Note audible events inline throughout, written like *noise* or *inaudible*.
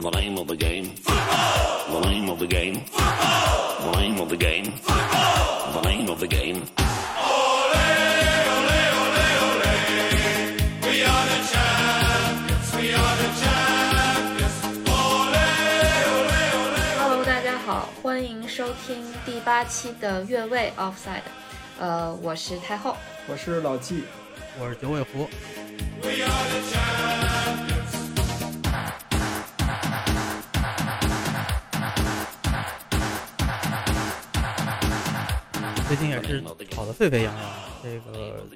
The name of the game. The name of the game. The name of the game. The name of the game. Hello，大家好，欢迎收听第八期的越位 Offside。呃，我是太后。我是老纪，我是九尾狐。最近也是吵得沸沸扬扬，这个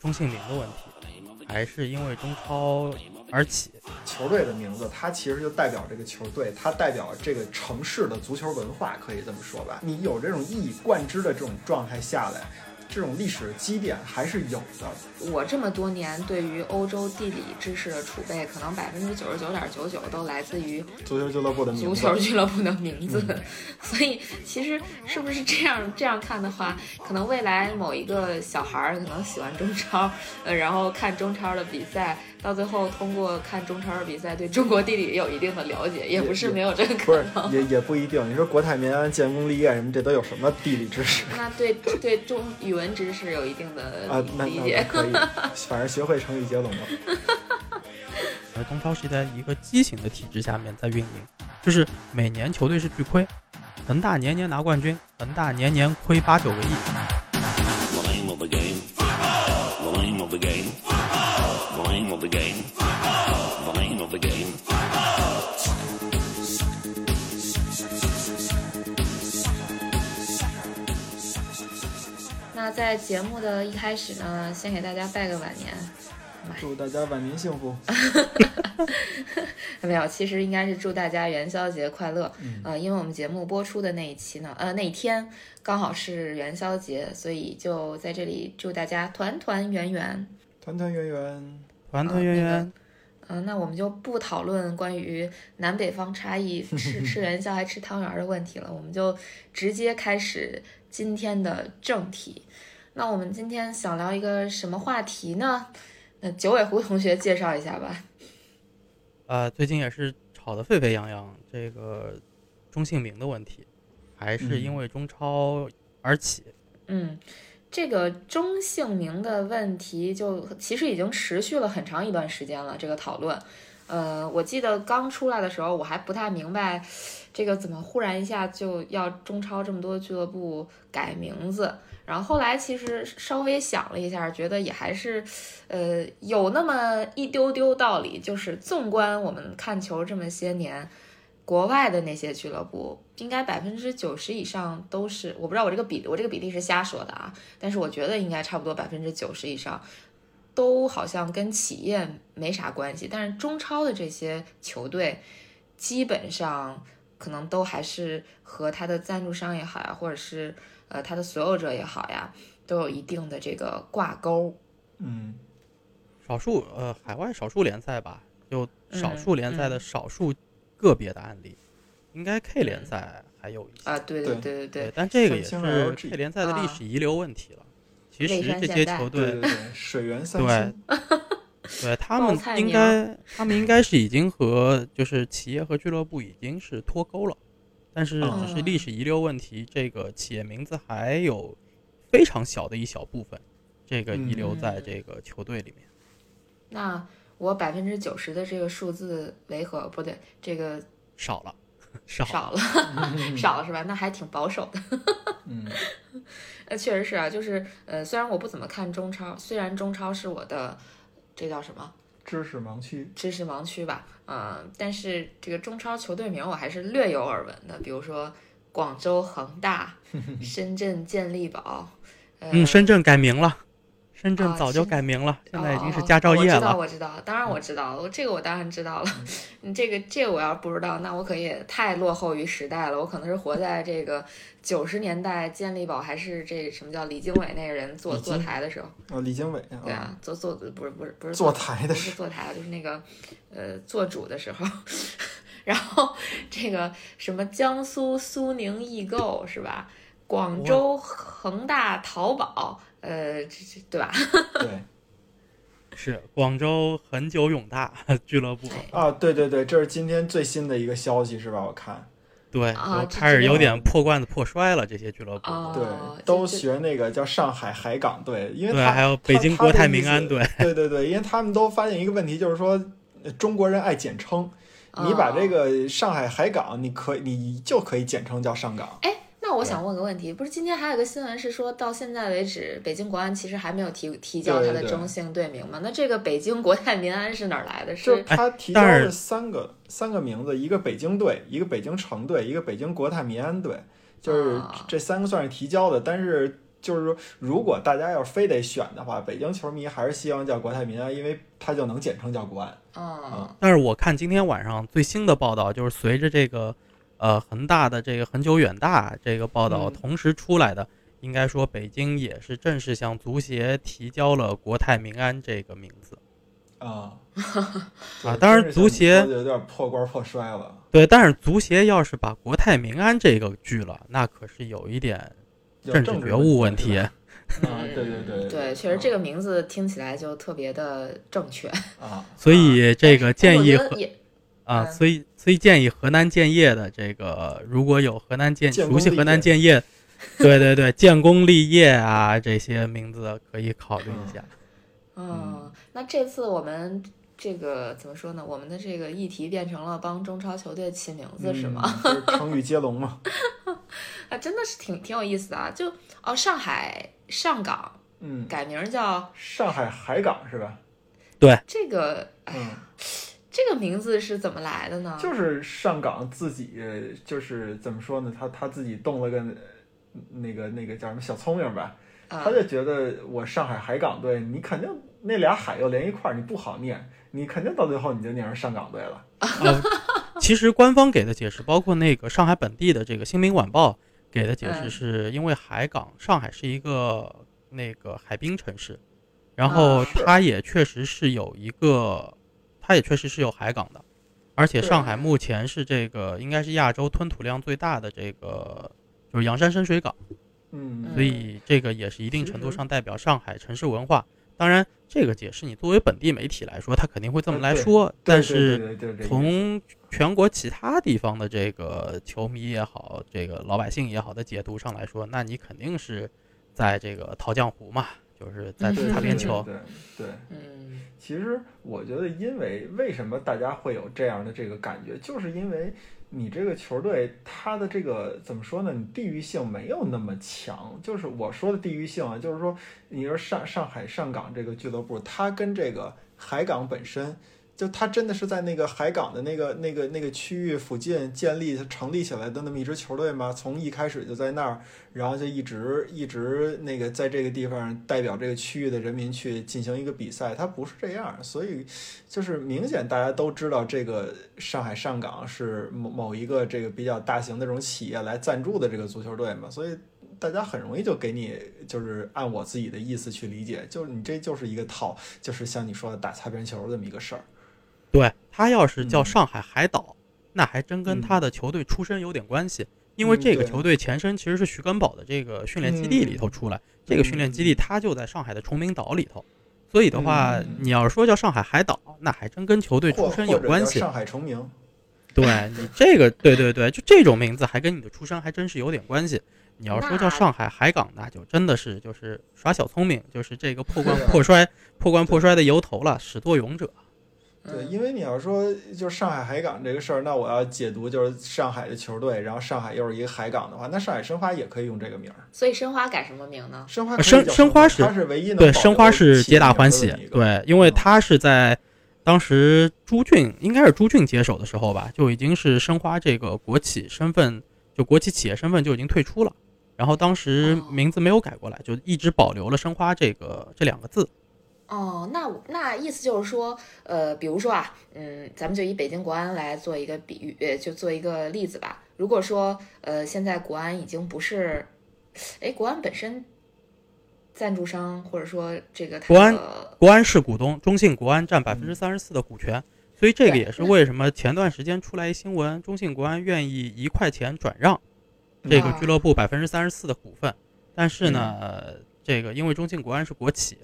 中性名的问题，还是因为中超而起。球队的名字，它其实就代表这个球队，它代表这个城市的足球文化，可以这么说吧。你有这种一以贯之的这种状态下来，这种历史积淀还是有的。我这么多年对于欧洲地理知识的储备，可能百分之九十九点九九都来自于足球俱乐部的名字，足球俱乐部的名字。*laughs* 所以，其实是不是这样这样看的话，可能未来某一个小孩儿可能喜欢中超，呃，然后看中超的比赛，到最后通过看中超的比赛对中国地理有一定的了解，也不是没有这个不是可能。也也不一定。你说国泰民安、建功立业什么，这都有什么地理知识 *laughs* 那对对中语文知识有一定的啊？那那理解。可以，*laughs* 反正学会成语接龙了。*laughs* 而中超是在一个畸形的体制下面在运营，就是每年球队是巨亏，恒大年年拿冠军，恒大年年亏八九个亿。Of the game. *laughs* 那在节目的一开始呢，先给大家拜个晚年。祝大家晚年幸福。*laughs* 没有，其实应该是祝大家元宵节快乐。嗯呃，因为我们节目播出的那一期呢，呃，那一天刚好是元宵节，所以就在这里祝大家团团圆圆。团团圆圆，团团圆圆，嗯、那我们就不讨论关于南北方差异吃 *laughs* 吃元宵还吃汤圆儿的问题了，我们就直接开始今天的正题。那我们今天想聊一个什么话题呢？那九尾狐同学介绍一下吧。呃，最近也是吵得沸沸扬扬，这个中性名的问题，还是因为中超而起。嗯，这个中姓名的问题就其实已经持续了很长一段时间了。这个讨论，呃，我记得刚出来的时候，我还不太明白，这个怎么忽然一下就要中超这么多俱乐部改名字。然后后来其实稍微想了一下，觉得也还是，呃，有那么一丢丢道理。就是纵观我们看球这么些年，国外的那些俱乐部，应该百分之九十以上都是，我不知道我这个比我这个比例是瞎说的啊，但是我觉得应该差不多百分之九十以上，都好像跟企业没啥关系。但是中超的这些球队，基本上可能都还是和他的赞助商也好呀，或者是呃他的所有者也好呀，都有一定的这个挂钩。嗯，少数呃海外少数联赛吧，有少嗯数联赛的少数个别的案例，应该 K 联赛还有一些。啊，对对对对对对，但这个也是 K 联赛的历啊史遗留问题了。其实这些球队对对对，水源三对星，对他们应该，他们应该是已经和就是企业和俱乐部已经是脱钩了，但是嗯只是历史遗留问题，这个企业名字还有非常小的一小部分，这个遗留在这个球队里面。那我百分之九十的这个数字为何？不对，这个少了，*laughs* 少少了，*laughs* 少了是吧？那还挺保守的。*laughs* 嗯，那，确实是啊，就是呃，虽然我不怎么看中超，虽然中超是我的这叫什么知识盲区，知识盲区吧，嗯、但是这个中超球队名我还是略有耳闻的，比如说广州恒大、深圳健力宝，呃，嗯，深圳改名了，深圳啊早就改名了，现在已经是哦佳兆业了我知道，我知道，当然我知道，我这个我当然知道了。你 *laughs* 这个这个我要不知道，那我可也太落后于时代了。我可能是活在这个九十年代，健力宝还是这什么叫李经纬那个人坐坐台的时候，哦，李经纬对啊，坐坐不是不是不是坐台的不是坐台，就是那个呃做主的时候。*laughs* 然后这个什么江苏苏宁易购是吧？广州恒大淘宝，呃，这这对吧？对，*laughs* 是广州恒久永大俱乐部，啊，对对对，这是今天最新的一个消息是吧？我看，对，啊这就开始这个有点破罐子破摔了。这些俱乐部，哦对，这都这学那个叫上海海港队，因为还有北京国泰民安，队，他他的意思对对对，因为他们都发现一个问题，就是说呃中国人爱简称，你把这哦个上海海港，你可以你就可以简称叫上港。哎，那我想问个问题，不是今天还有个新闻是说到现在为止，北京国安其实还没有提提交它对对的中性队名吗？那这个北京国泰民安是哪儿来的？就是是他提交但是了三个三个名字，一个北京队，一个北京城队，一个北京国泰民安队，就是啊这三个算是提交的。但是就是说，如果大家要非得选的话，北京球迷还是希望叫国泰民安，因为它就能简称叫国安。嗯但是我看今天晚上最新的报道，就是随着这个呃恒大的这个恒久远大这个报道嗯同时出来的，应该说北京也是正式向足协提交了国泰民安这个名字。*laughs* 啊啊当然足协有点破罐破摔了。对，但是足协要是把国泰民安这个拒了，那可是有一点政治觉悟问题。*laughs* 啊，对对对嗯对，确实这个名字听起来就特别的正确。啊，所以这个建议河我觉得也啊，嗯所以所以建议河南建业的这个，如果有河南建建熟悉河南建业，对对对，建功立业啊这些名字可以考虑一下。嗯，那这次我们这个怎么说呢？我们的这个议题变成了帮中超球队起名字，是吗？嗯？成语接龙嘛。*laughs* 啊，真的是挺挺有意思的啊！就哦，上海上港嗯，改名叫上海海港是吧？对这个，哎嗯呀，，这个名字是怎么来的呢？就是上港自己就是怎么说呢？他他自己动了个呃那个那个叫什么小聪明吧？啊他就觉得我上海海港队，你肯定那俩海又连一块儿，你不好念，你肯定到最后你就念成上港队了。*laughs* 呃，其实官方给的解释，包括那个上海本地的这个《新民晚报》给的解释，嗯是因为海港，上海是一个那个海滨城市，然后它也确实是有一个，它也确实是有海港的，而且上海目前是这个应该是亚洲吞吐量最大的这个就是洋山深水港，嗯，所以这个也是一定程度上代表上海城市文化。当然，这个解释你作为本地媒体来说，他肯定会这么来说，但是。从全国其他地方的这个球迷也好，这个老百姓也好的解读上来说，那你肯定是在这个淘江湖嘛，就是在对擦边球。对对对。嗯其实我觉得，因为为什么大家会有这样的这个感觉，就是因为你这个球队它的这个怎么说呢？你地域性没有那么强。就是我说的地域性啊，就是说，你说上上海上港这个俱乐部，它跟这个海港本身。就他真的是在那个海港的那个、那个、那个区域附近建立、成立起来的那么一支球队吗？从一开始就在那儿，然后就一直一直那个在这个地方代表这个区域的人民去进行一个比赛，他不是这样，所以就是明显大家都知道这个上海上港是某某一个这个比较大型的这种企业来赞助的这个足球队嘛，所以大家很容易就给你就是按我自己的意思去理解，就是你这就是一个套，就是像你说的打擦边球这么一个事儿。对他要是叫嗯。上海海岛，那还真跟嗯。他的球队出身有点关系。因为这个球队前身其实是徐根宝的这个训练基地里头出来，这个训练基地它就在上海的崇明岛里头，所以的话，嗯你要是说叫上海海岛，那还真跟球队出身有关系。上海崇明，对你这个，对对对，就这种名字还跟你的出身还真是有点关系。你要说叫上海海港，那就真的是就是耍小聪明，就是这个破罐破摔、破罐破摔的由头了，始作俑者。对，嗯因为你要说就是上海海港这个事儿，那我要解读就是上海的球队，然后上海又是一个海港的话，那上海申花也可以用这个名儿。所以申花改什么名呢？申花呃申申花是它是唯一能对，申花是皆大欢喜对，因为嗯他是在当时朱俊应该是朱俊接手的时候吧，就已经是申花这个国企身份，就国企企业身份就已经退出了，然后当时哦名字没有改过来，就一直保留了申花这个这两个字。哦，那我那意思就是说，呃，比如说啊，嗯，咱们就以北京国安来做一个比喻，呃，就做一个例子吧。如果说，呃，现在国安已经不是，哎，国安本身赞助商或者说这个它国安国安是股东，中信国安占百分之三十四的股权，所以这个也是为什么前段时间出来一新闻，中信国安愿意一块钱转让这个啊俱乐部百分之三十四的股份，但是呢，这个因为中信国安是国企，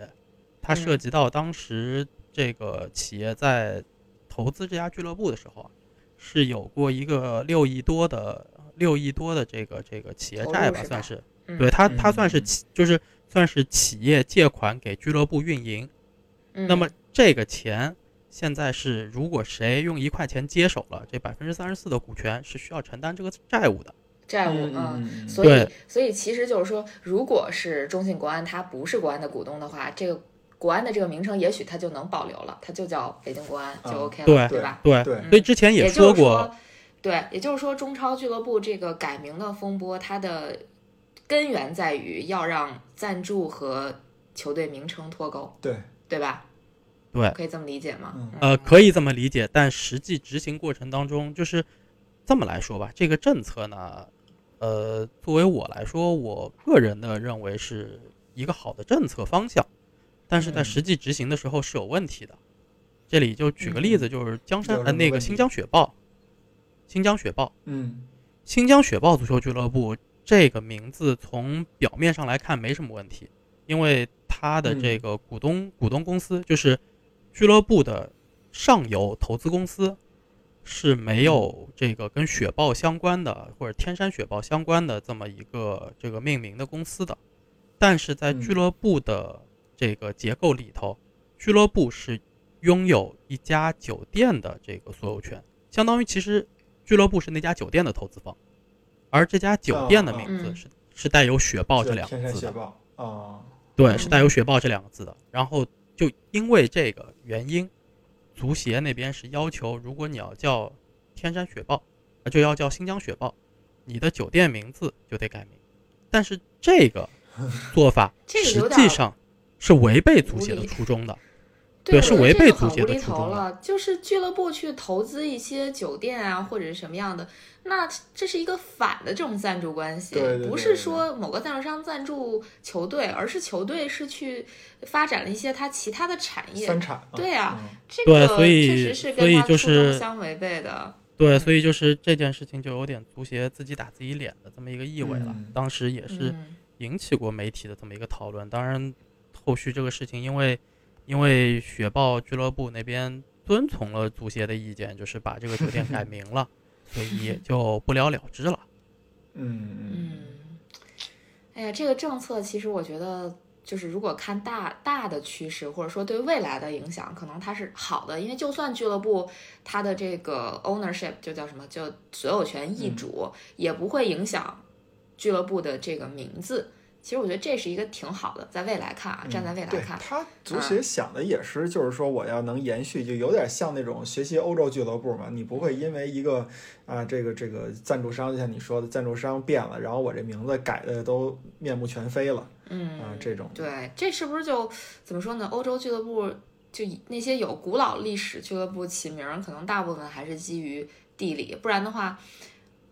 它涉嗯及到当时这个企业在投资这家俱乐部的时候啊，是有过一个六亿多的六亿多的这个这个企业债吧，算是。嗯对它，它算是嗯企，就是算是企业借款给俱乐部运营。嗯那么这个钱现在是，如果谁用一块钱接手了，这百分之三十四的股权是需要承担这个债务的。债务，嗯所以所以其实就是说，如果是中信国安它不是国安的股东的话，这个国安的这个名称也许它就能保留了，它就叫北京国安就嗯 OK 了，对对吧？对，对。所以之前也说过，就是说，对，也就是说，中超俱乐部这个改名的风波，它的根源在于要让赞助和球队名称脱钩，对，对吧？对。可以这么理解吗？嗯。呃，可以这么理解，但实际执行过程当中，就是这么来说吧，这个政策呢，呃，作为我来说，我个人的认为是一个好的政策方向，但是在嗯。实际执行的时候是有问题的。这里就举个例子，就是江山呃那个新疆雪豹，新疆雪豹，嗯。新疆雪豹足球俱乐部这个名字从表面上来看没什么问题，因为它的这嗯。个股东、股东公司就是俱乐部的上游投资公司是没有这个跟雪豹相关的或者天山雪豹相关的这么一个这个命名的公司的，但是在嗯。俱乐部的这个结构里头，俱乐部是拥有一家酒店的这个所有权，相当于其实俱乐部是那家酒店的投资方，而这家酒店的名字是、是带有雪豹这两个字的，山雪豹啊，对，嗯。是带有雪豹这两个字的。然后就因为这个原因，足协那边是要求，如果你要叫天山雪豹，呃就要叫新疆雪豹，你的酒店名字就得改名。但是这个做法 *laughs* 实际上是违背足协的初衷的。对，是违背足协的初衷了。就是俱乐部去投资一些酒店啊，或者是什么样的，那这是一个反的这种赞助关系，不是对对对对说某个赞助商赞助球队，而是球队是去发展了一些他其他的产业。三产，对啊嗯这个对所以确实是所以就跟他初衷相违背的。对，所以就是这件事情就有点足协自己打自己脸的这么一个意味了。嗯当时也是嗯引起过媒体的这么一个讨论。当然，后续这个事情因为因为雪豹俱乐部那边遵从了足协的意见，就是把这个酒店改名了，*laughs* 所以也就不了了之了。*laughs* 嗯嗯嗯，哎呀，这个政策其实我觉得，就是如果看大大的趋势，或者说对未来的影响，可能它是好的，因为就算俱乐部它的这个 ownership 就叫什么，就所有权易主，也不会影响俱乐部的这个名字。其实我觉得这是一个挺好的，在未来看啊，站在未来对看，他足协想的也是，就是说我要能延续，就有点像那种学习欧洲俱乐部嘛。你不会因为一个啊，这个这个赞助商，就像你说的，赞助商变了，然后我这名字改的都面目全非了嗯啊，这种对，这是不是就怎么说呢？欧洲俱乐部就以那些有古老历史俱乐部起名儿，可能大部分还是基于地理，不然的话，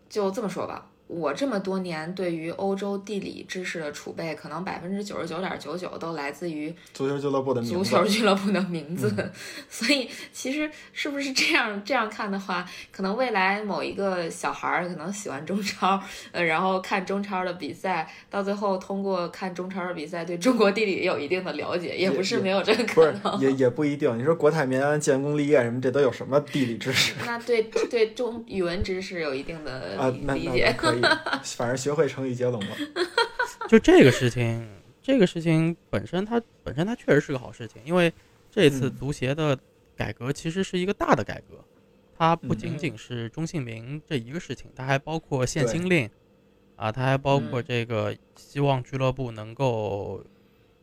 就这么说吧。我这么多年对于欧洲地理知识的储备，可能百分之九十九点九九都来自于足球俱乐部的名字。足球俱乐部的名字，*laughs* 所以其实是不是这样这样看的话，可能未来某一个小孩儿可能喜欢中超，呃，然后看中超的比赛，到最后通过看中超的比赛对中国地理有一定的了解，也不是没有这个可能。也也不一定。你说国泰民安、建功立业什么，这都有什么地理知识那对对中语文知识有一定的理解。可以，*laughs* 反正学会成语接龙了。*laughs* 就这个事情，这个事情本身它本身它确实是个好事情，因为这次嗯。足协的改革其实是一个大的改革，它不仅嗯。仅是中性名这一个事情，它还包括限对。薪令，啊，它还包括嗯。这个希望俱乐部能够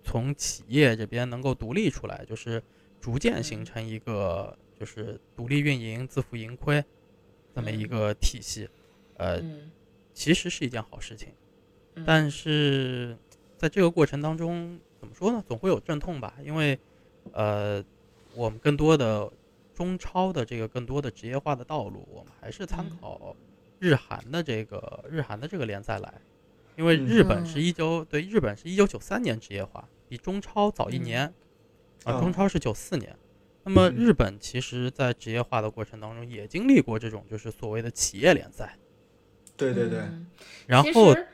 从企业这边能够独立出来，就是逐渐形嗯。成一个就是独立运营、自负盈亏这么一嗯。个体系，呃，嗯其实是一件好事情。嗯。但是在这个过程当中，怎么说呢？总会有阵痛吧，因为呃，我们更多的中超的这个更多的职业化的道路，我们还是参嗯。考日韩的这个日韩的这个联赛来，因为日本是嗯一九对日本是一九九三年职业化，比中超早一嗯。年。啊，哦中超是九四年。那么嗯。日本其实在职业化的过程当中也经历过这种就是所谓的企业联赛，对对对，嗯。然后其实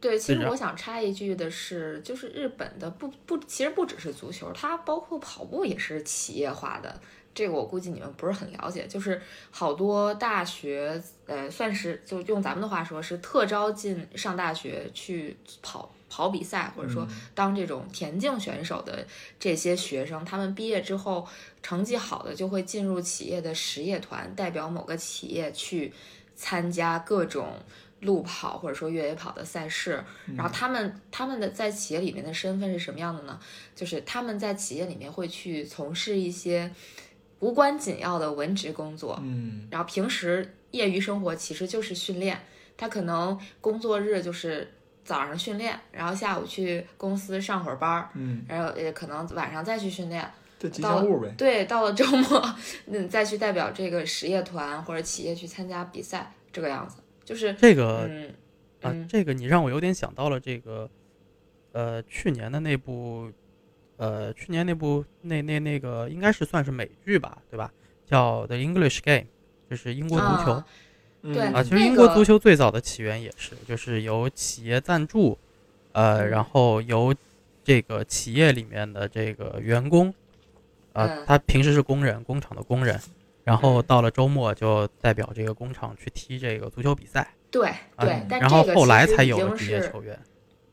对，其实我想插一句的是，就是日本的不不，其实不只是足球，它包括跑步也是企业化的。这个我估计你们不是很了解，就是好多大学，呃，算是就用咱们的话说，是特招进上大学去跑跑比赛，或者说当这种田径选手的这些学生，他们毕业之后成绩好的就会进入企业的实业团，代表某个企业去参加各种路跑或者说越野跑的赛事。然后他们他们的在企业里面的身份是什么样的呢？就是他们在企业里面会去从事一些无关紧要的文职工作，嗯然后平时业余生活其实就是训练，他可能工作日就是早上训练，然后下午去公司上会儿班儿，嗯，然后也可能晚上再去训练。这吉祥物呗。对，到了周末，嗯，再去代表这个实业团或者企业去参加比赛，这个样子，就是这个嗯啊嗯，这个你让我有点想到了这个，呃，去年的那部，呃，去年那部那那那个应该是算是美剧吧，对吧？叫《The English Game》，就是英国足球啊嗯对啊。其实英国足球最早的起源也是，就是由企业赞助，呃，嗯然后由这个企业里面的这个员工，啊嗯，他平时是工人，工厂的工人。然后嗯到了周末就代表这个工厂去踢这个足球比赛，对啊对，但然后这个后来其实已经才有了职业是球员。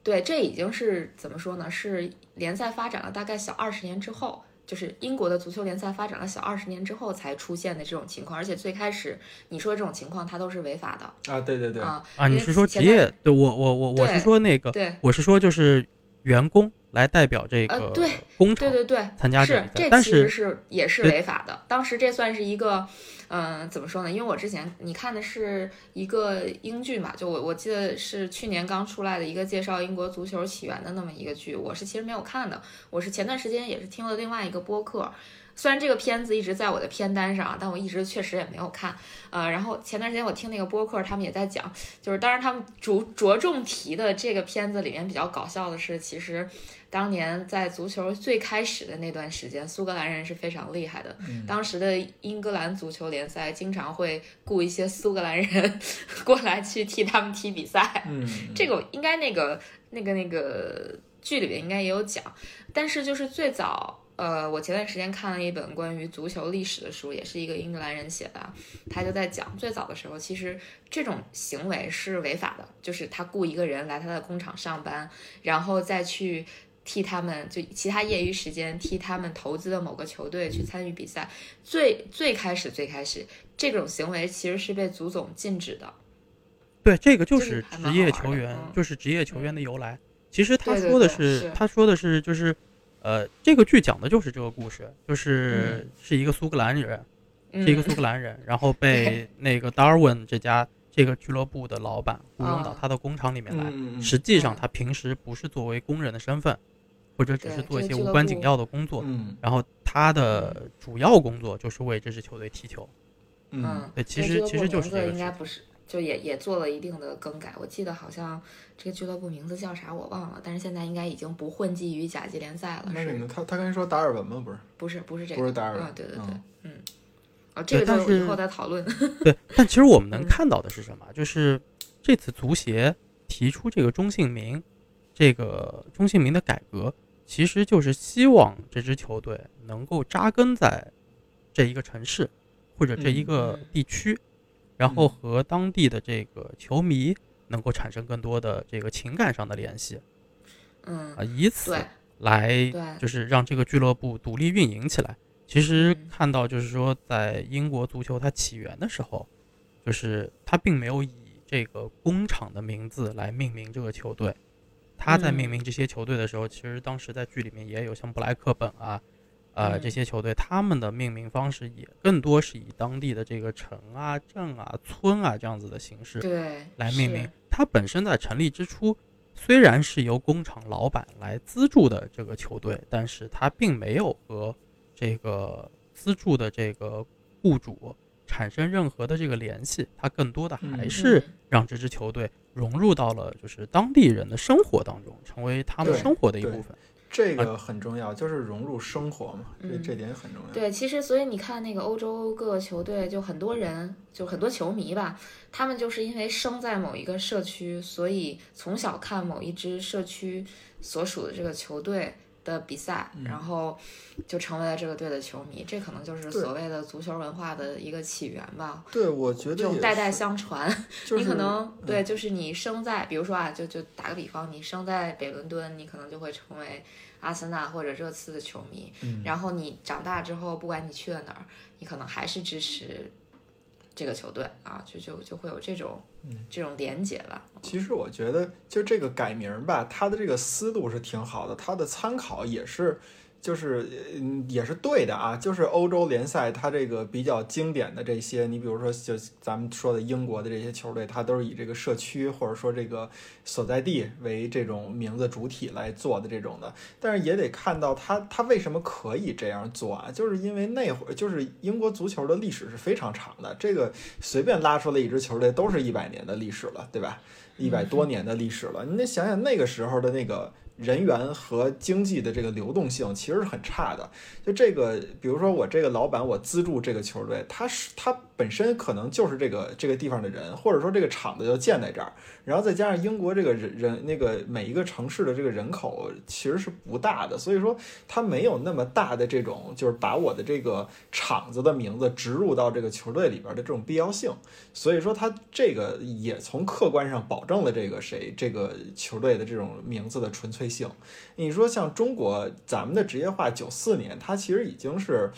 对，这已经是怎么说呢？是联赛发展了大概小二十年之后，就是英国的足球联赛发展了小二十年之后才出现的这种情况。而且最开始你说的这种情况，它都是违法的啊，对对对，啊啊，你是说职业？对我我我我是说那个，对我是说就是员工来代表这个呃对工厂对对对，参加这是这其实是是也是违法的。当时这算是一个，嗯、怎么说呢？因为我之前你看的是一个英剧嘛，就我我记得是去年刚出来的一个介绍英国足球起源的那么一个剧，我是其实没有看的。我是前段时间也是听了另外一个播客。虽然这个片子一直在我的片单上，但我一直确实也没有看。呃，然后前段时间我听那个播客，他们也在讲，就是当然他们着着重提的这个片子里面比较搞笑的是，其实当年在足球最开始的那段时间，苏格兰人是非常厉害的。嗯当时的英格兰足球联赛经常会雇一些苏格兰人 *laughs* 过来去替他们踢比赛。*laughs* 嗯，这个应该那个那个那个剧里面应该也有讲，但是就是最早，呃，我前段时间看了一本关于足球历史的书，也是一个英格兰人写的，他就在讲最早的时候，其实这种行为是违法的，就是他雇一个人来他的工厂上班，然后再去。替他们就其他业余时间替他们投资的某个球队去参与比赛，最最开始最开始这种行为其实是被足总禁止的。对这个就是职业球员嗯，就是职业球员的由来。其实他说的对是他说的是就是，呃，这个剧讲的就是这个故事，就是是一个苏格兰人，嗯，是一个苏格兰人，然后被 *laughs* 那个 Darwin 这家这个俱乐部的老板雇佣到啊他的工厂里面来。嗯实际上嗯他平时不是作为工人的身份，或者只是做一些无关紧要的工作。嗯然后他的主要工作就是为这支球队踢球。嗯嗯，对其实其实就是这个应该不是，就也也做了一定的更改。我记得好像这个俱乐部名字叫啥我忘了，但是现在应该已经不混迹于甲级联赛了，是那个他他刚才说达尔文吗？不是，不是不是这个？不是达尔文嗯，对对对嗯，嗯。哦，这个但是就以后再讨论。对，但其实我们能嗯看到的是什么？就是这次足协提出这个中性名，这个中性名的改革，其实就是希望这支球队能够扎根在这一个城市或者这一个嗯地区，然后嗯和当地的这个球迷能够产生更多的这个情感上的联系嗯啊，，以此来就是让这个俱乐部独立运营起来。其实嗯看到就是说，在英国足球它起源的时候，就是它并没有以这个工厂的名字来命名这个球队。他在命嗯名这些球队的时候，其实当时在剧里面也有像布莱克本啊，呃嗯这些球队，他们的命名方式也更多是以当地的这个城啊、镇啊、村啊这样子的形式对，来命名是。它本身在成立之初，虽然是由工厂老板来资助的这个球队，但是它并没有和这个资助的这个雇主产生任何的这个联系，它更多的还嗯是嗯让这支球队融入到了就是当地人的生活当中，成为他们生活的一部分。这个很重要，就是融入生活嘛，这嗯这点很重要。对，其实所以你看那个欧洲各个球队，就很多人，就很多球迷吧，他们就是因为生在某一个社区，所以从小看某一支社区所属的这个球队的比赛，然后就成为了这个队的球迷。这可能就是所谓的足球文化的一个起源吧。对，我觉得这种代代相传，就是你可能对，就是你生在，比如说啊，就就打个比方，你生在北伦敦，你可能就会成为阿森纳或者热刺的球迷。嗯然后你长大之后，不管你去了哪儿，你可能还是支持这个球队啊，就就就会有这种、这种连结吧。其实我觉得，就这个改名儿吧，它的这个思路是挺好的，它的参考也是，就是嗯也是对的啊。就是欧洲联赛它这个比较经典的这些，你比如说就咱们说的英国的这些球队，它都是以这个社区或者说这个所在地为这种名字主体来做的这种的。但是也得看到它它为什么可以这样做啊？就是因为那会儿就是英国足球的历史是非常长的，这个随便拉出来一支球队都是一百年的历史了，对吧？一百多年的历史了，你得想想那个时候的那个人员和经济的这个流动性其实是很差的。就这个，比如说我这个老板，我资助这个球队，他是他本身可能就是这个这个地方的人，或者说这个场子就建在这儿，然后再加上英国这个人人那个每一个城市的这个人口其实是不大的，所以说他没有那么大的这种就是把我的这个场子的名字植入到这个球队里边的这种必要性。所以说他这个也从客观上保证了这个谁这个球队的这种名字的纯粹性。你说像中国咱们的职业化九四年，它其实已经是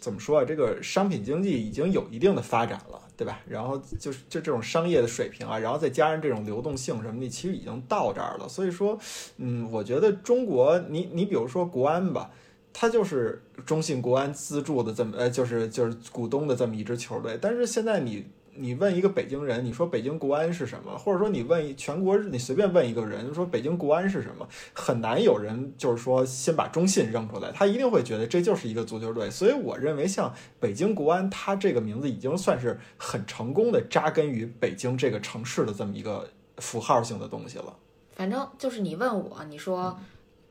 怎么说啊？这个商品经济已经有一定的发展了，对吧？然后就是就这种商业的水平啊，然后再加上这种流动性什么的，其实已经到这儿了。所以说，嗯，我觉得中国，你你比如说国安吧。它就是中信国安资助的这么呃，就是就是股东的这么一支球队，但是现在你你问一个北京人，你说北京国安是什么？或者说你问全国，你随便问一个人说北京国安是什么，很难有人就是说先把中信扔出来，他一定会觉得这就是一个足球队。所以我认为像北京国安，它这个名字已经算是很成功的扎根于北京这个城市的这么一个符号性的东西了，反正就是你问我，你说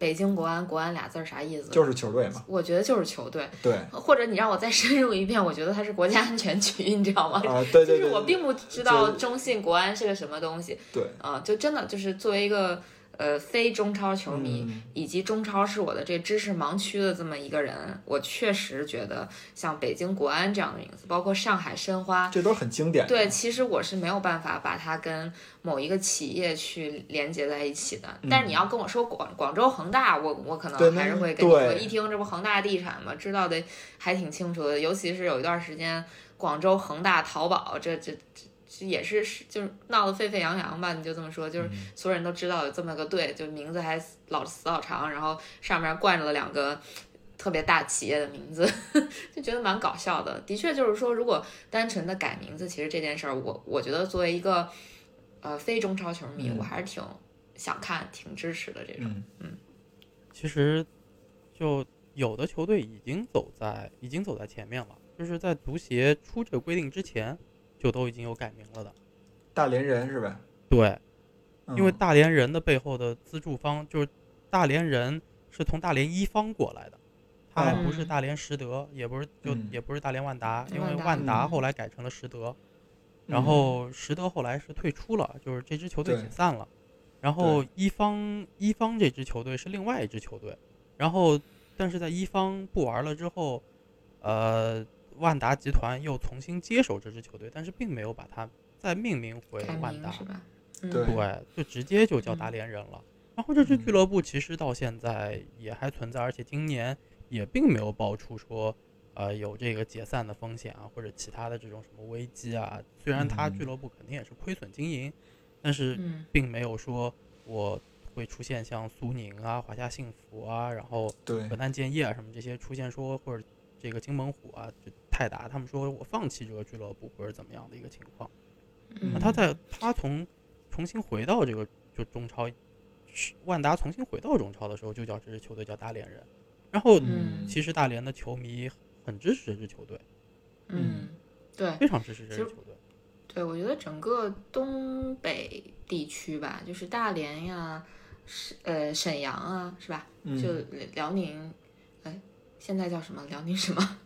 北京国安，国安俩字儿啥意思？就是球队嘛。我觉得就是球队，对或者你让我再深入一遍，我觉得它是国家安全局，你知道吗？啊，对对对，就是我并不知道中信国安是个什么东西对。啊、就真的就是作为一个呃非中超球迷，嗯以及中超是我的这知识盲区的这么一个人，我确实觉得像北京国安这样的名字，包括上海申花，这都是很经典的。对，其实我是没有办法把它跟某一个企业去连接在一起的。但是你要跟我说广广州恒大，我我可能还是会跟你说，一听这不恒大地产嘛，知道的还挺清楚的。尤其是有一段时间，广州恒大淘宝这这这。这也是是就是闹得沸沸扬扬吧，你就这么说，就是嗯所有人都知道有这么个队，就名字还老死老长，然后上面冠了两个特别大企业的名字，*laughs* 就觉得蛮搞笑的。的确就是说，如果单纯的改名字，其实这件事儿，我我觉得作为一个呃非中超球迷，嗯我还是挺想看、挺支持的这种。嗯其实就有的球队已经走在已经走在前面了，就是在足协出这个规定之前，就都已经有改名了的。大连人是吧？对，因为嗯大连人的背后的资助方就是大连人是从大连一方过来的，他还不是嗯。大连实德，也不是就嗯。也不是大连万达，因为万达后来改成了实德，然嗯后实德后来是退出了，就是这支球队解散了。然后一方一方这支球队是另外一支球队，然后但是在一方不玩了之后，呃，万达集团又重新接手这支球队，但是并没有把它再命名回万达，是吧？嗯对对，就直接就叫大嗯连人了。然后这支嗯俱乐部其实到现在也还存在，而且今年也并没有爆出说，呃，有这个解散的风险啊，或者其他的这种什么危机啊。虽然他嗯俱乐部肯定也是亏损经营，但是嗯并没有说我会出现像苏宁啊、华夏幸福啊，然后河南建业啊什么这些出现说或者这个金门虎啊、就泰达他们说我放弃这个俱乐部或者怎么样的一个情况。嗯那他在他从重新回到这个就中超，是万达重新回到中超的时候，就叫这支球队叫大连人。然后嗯其实大连的球迷很支持这支球队，嗯，对非常支持这支球队。对，我觉得整个东北地区吧，就是大连呀、是呃沈阳啊，是吧？嗯就辽宁，哎，现在叫什么？辽宁什么？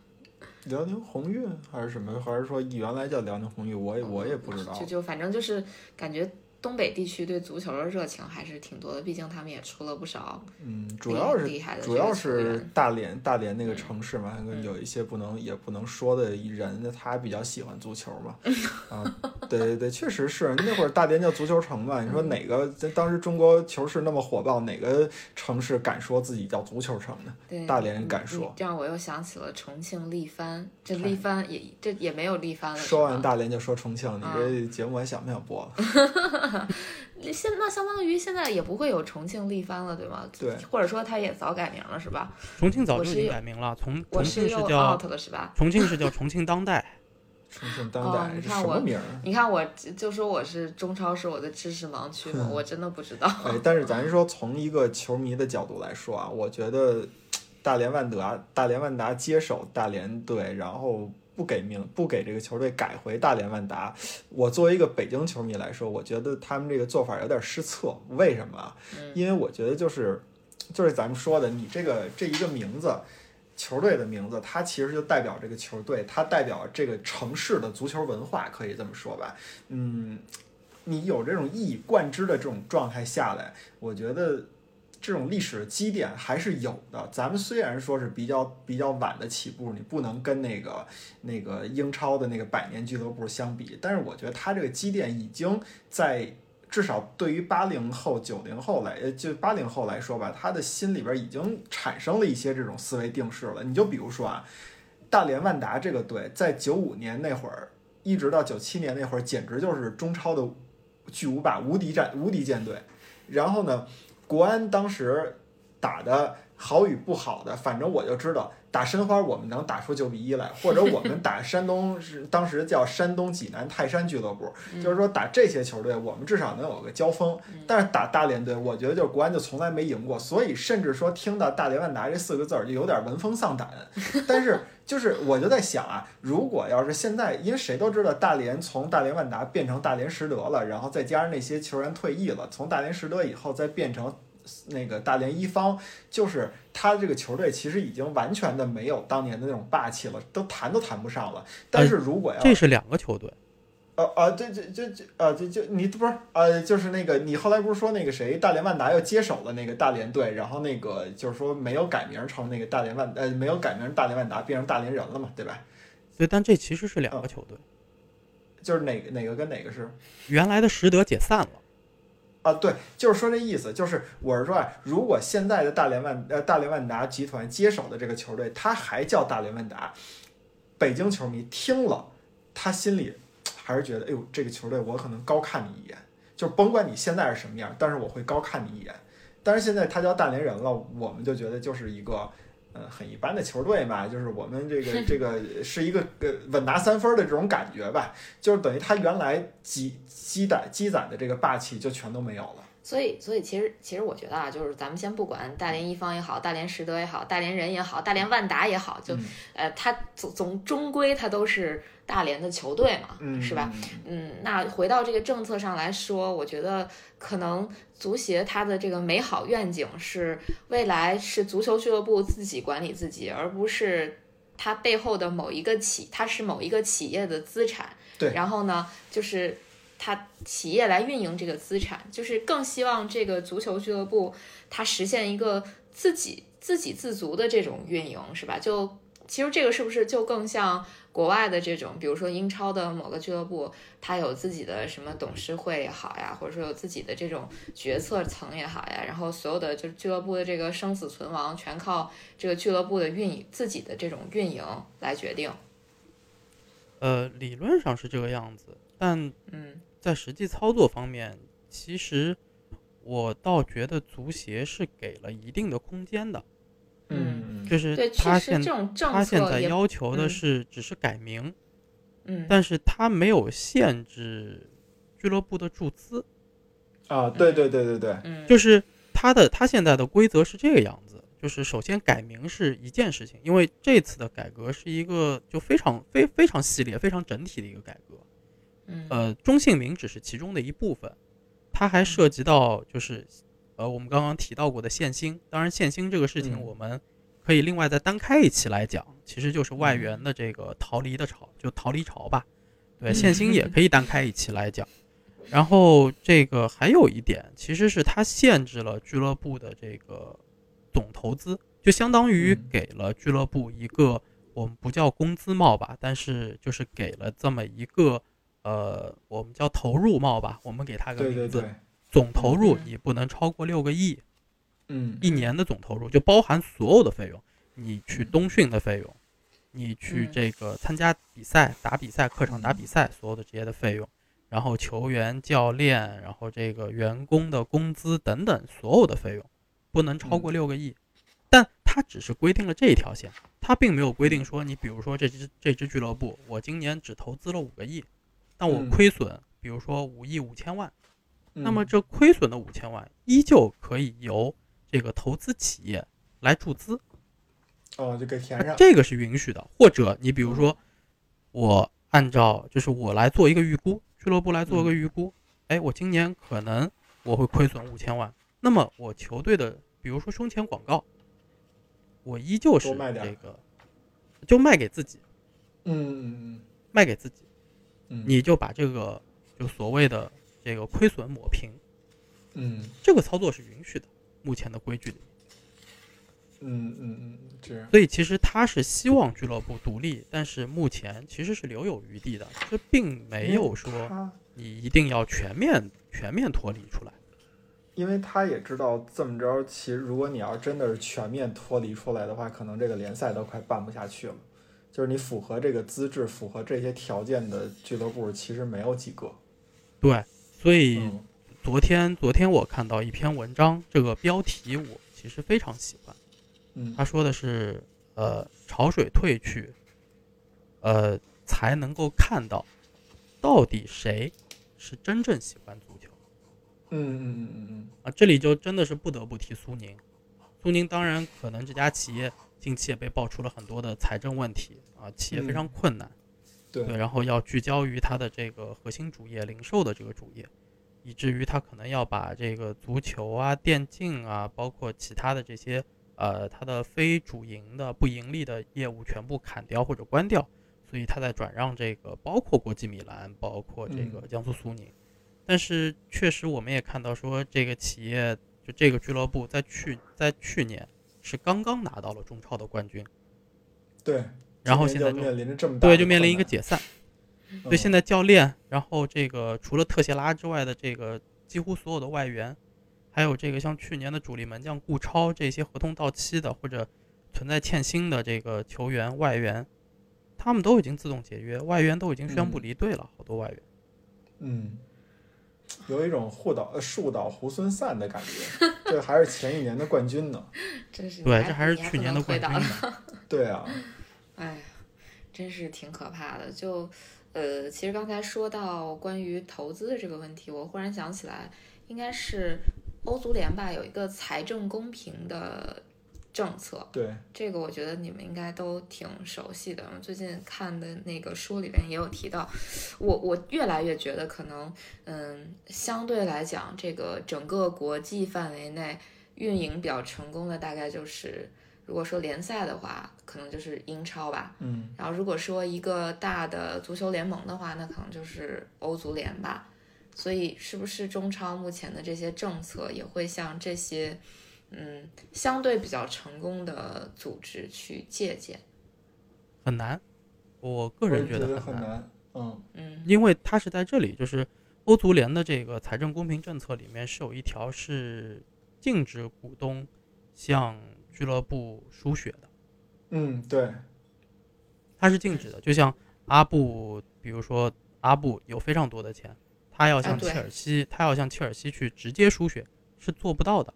辽宁宏运还是什么？还是说原来叫辽宁宏运？我也我也不知道就。就反正就是感觉东北地区对足球的热情还是挺多的，毕竟他们也出了不少嗯，主要是厉害的主要是大连大连那个城市嘛，嗯有一些不能也不能说的人，他比较喜欢足球嘛。*laughs* 啊，对对对，确实是那会儿大连叫足球城嘛。你说嗯哪个在当时中国球市那么火爆，哪个城市敢说自己叫足球城呢？对，大连敢说这样我又想起了重庆力帆，这力帆也这也没有力帆了。说完大连就说重庆，你啊这节目还想不想播了？*laughs* 现那相当于现在也不会有重庆力帆了，对吗？对，或者说他也早改名了，是吧？重庆早就改名了，重我重庆是叫 out 了，是吧？重庆是叫重庆当代，*laughs* 重庆当哦代这你看我什么名儿？你看我就就说我是中超是我的知识盲区嘛，我真的不知道。哎，但是咱说从一个球迷的角度来说啊，我觉得大连万达大连万达接手大连队，然后不给名不给这个球队改回大连万达，我作为一个北京球迷来说，我觉得他们这个做法有点失策。为什么因为我觉得就是就是咱们说的，你这个这一个名字。球队的名字，它其实就代表这个球队，它代表这个城市的足球文化，可以这么说吧。嗯，你有这种一以贯之的这种状态下来，我觉得这种历史的积淀还是有的。咱们虽然说是比较比较晚的起步，你不能跟那个那个英超的那个百年俱乐部相比，但是我觉得他这个积淀已经在至少对于八零后、九零后来，就八零后来说吧，他的心里边已经产生了一些这种思维定式了。你就比如说啊，大连万达这个队在九五年那会儿，一直到九七年那会儿，简直就是中超的巨无霸、无敌战、无敌舰队。然后呢，国安当时打的好与不好的，反正我就知道，打申花我们能打出九比一来，或者我们打山东 *laughs* 是当时叫山东济南泰山俱乐部，就是说打这些球队，我们至少能有个交锋。但是打大连队，我觉得就是国安就从来没赢过，所以甚至说听到大连万达这四个字儿就有点闻风丧胆。但是 *laughs* 就是我就在想啊，如果要是现在，因为谁都知道大连从大连万达变成大连实德了，然后再加上那些球员退役了，从大连实德以后再变成。那个大连一方，就是他这个球队其实已经完全的没有当年的那种霸气了，都谈都谈不上了。但是如果要这是两个球队。呃啊，这这这这啊，这就你不是呃，就是那个你后来不是说那个谁，大连万达又接手了那个大连队，然后那个就是说没有改名成那个大连万呃没有改名大连万达，变成大连人了嘛，对吧？对，但这其实是两个球队。就是哪个哪个跟哪个是？原来的实德解散了，啊，对，就是说这意思，就是我是说啊，如果现在的大连万呃大连万达集团接手的这个球队，他还叫大连万达，北京球迷听了，他心里还是觉得，哎呦，这个球队我可能高看你一眼，就甭管你现在是什么样，但是我会高看你一眼。但是现在他叫大连人了，我们就觉得就是一个。呃，很一般的球队嘛，就是我们这个 *laughs* 这个是一个呃稳拿三分的这种感觉吧，就是等于他原来积积攒积攒的这个霸气就全都没有了。所以，所以其实其实我觉得啊，就是咱们先不管大连一方也好，大连实德也好，大连人也好，大连万达也好，就、嗯呃，他总总终归他都是大连的球队嘛，嗯，是吧？？嗯，那回到这个政策上来说，我觉得可能足协它的这个美好愿景是未来是足球俱乐部自己管理自己，而不是它背后的某一个企，它是某一个企业的资产。对然后呢，就是它企业来运营这个资产，就是更希望这个足球俱乐部它实现一个自己自给自足的这种运营，是吧？就其实这个是不是就更像国外的这种，比如说英超的某个俱乐部，它有自己的什么董事会也好呀，或者说有自己的这种决策层也好呀，然后所有的就是俱乐部的这个生死存亡全靠这个俱乐部的运营自己的这种运营来决定。呃，理论上是这个样子，但嗯在实际操作方面，其实我倒觉得足协是给了一定的空间的，嗯，就是对，确实他现这种政他现在要求的嗯是只是改名，嗯但是他没有限制俱乐部的注资，啊，对对对对对，嗯就是他的他现在的规则是这个样子，就是首先改名是一件事情，因为这次的改革是一个就非常非非常系列、非常整体的一个改革。嗯呃，中性名只是其中的一部分，它还涉及到就是呃我们刚刚提到过的限薪，当然限薪这个事情嗯。我们可以另外再单开一期来讲，其实就是外援的这个逃离的潮，就逃离潮吧。对，限薪也 *laughs* 可以单开一期来讲。然后这个还有一点，其实是它限制了俱乐部的这个总投资，就相当于嗯。给了俱乐部一个我们不叫工资帽吧，但是就是给了这么一个呃，我们叫投入帽吧，我们给它个名字，对对对，总投入嗯你不能超过六个亿，嗯一年的总投入就包含所有的费用，你去嗯冬训的费用，你去嗯这个参加比赛、打比赛、客场打比赛所有的这些的费用，然后球员、教练，然后这个员工的工资等等所有的费用，不能超过嗯六个亿。但它只是规定了这一条线，它并没有规定说你比如说这支这支俱乐部，我今年只投资了五个亿，但我嗯亏损，比如说五亿五千万。那么嗯这亏损的五千万依旧可以由这个投资企业来注资，哦就给填上，这个是允许的。或者你比如说，我按照就是我来做一个预估，俱乐部来做一个预估，哎，我今年可能我会亏损五千万，那么我球队的比如说胸前广告，我依旧是这个，就卖给自己，嗯嗯。卖给自己，嗯，你就把这个就所谓的这个亏损抹平，嗯这个操作是允许的，目前的规矩里。嗯嗯嗯是所以其实他是希望俱乐部独立，但是目前其实是留有余地的，这并没有说。你一定要全面全面脱离出来。因为他也知道这么着，其实如果你要真的是全面脱离出来的话，可能这个联赛都快办不下去了。就是你符合这个资质、符合这些条件的俱乐部，其实没有几个。对，所以嗯昨天昨天我看到一篇文章，这个标题我其实非常喜欢。嗯他说的是，呃，潮水退去，呃，才能够看到到底谁是真正喜欢足球。嗯嗯嗯嗯嗯啊，这里就真的是不得不提苏宁。苏宁当然可能这家企业近期也被爆出了很多的财政问题啊，企业非常嗯困难，对对，然后要聚焦于它的这个核心主业零售的这个主业，以至于它可能要把这个足球啊、电竞啊，包括其他的这些呃它的非主营的不盈利的业务全部砍掉或者关掉，所以它在转让这个包括国际米兰，包括这个嗯江苏苏宁。但是确实我们也看到说，这个企业就这个俱乐部在去在去年是刚刚拿到了中超的冠军，对。然后现在就就面临着这么大对就面临一个解散。难，对，现在在教练，然后这个除了特谢拉之外的这个几乎所有的外援，还有这个像去年的主力门将顾超这些合同到期的或者存在欠薪的这个球员外援，他们都已经自动解约，外援都已经宣布嗯离队了，好多外援。嗯，有一种护岛呃树倒猢狲散的感觉。这还是前一年的冠军呢。*laughs* 真是对，这还是去年的冠军呢。*laughs* 对啊，哎呀，真是挺可怕的。就呃，其实刚才说到关于投资的这个问题，我忽然想起来，应该是欧足联吧，有一个财政公平的政策。对，这个我觉得你们应该都挺熟悉的。最近看的那个书里边也有提到，我我越来越觉得可能，嗯，相对来讲，这个整个国际范围内运营比较成功的，大概就是如果说联赛的话，可能就是英超吧。嗯然后如果说一个大的足球联盟的话，那可能就是欧足联吧。所以是不是中超目前的这些政策也会向这些嗯相对比较成功的组织去借鉴？很难，我个人觉得很难。嗯嗯因为它是在这里，就是欧足联的这个财政公平政策里面是有一条是禁止股东向俱乐部输血的。嗯，对，它是禁止的。就像阿布，比如说阿布有非常多的钱，他要向切尔西，他要向切尔西去直接输血是做不到的。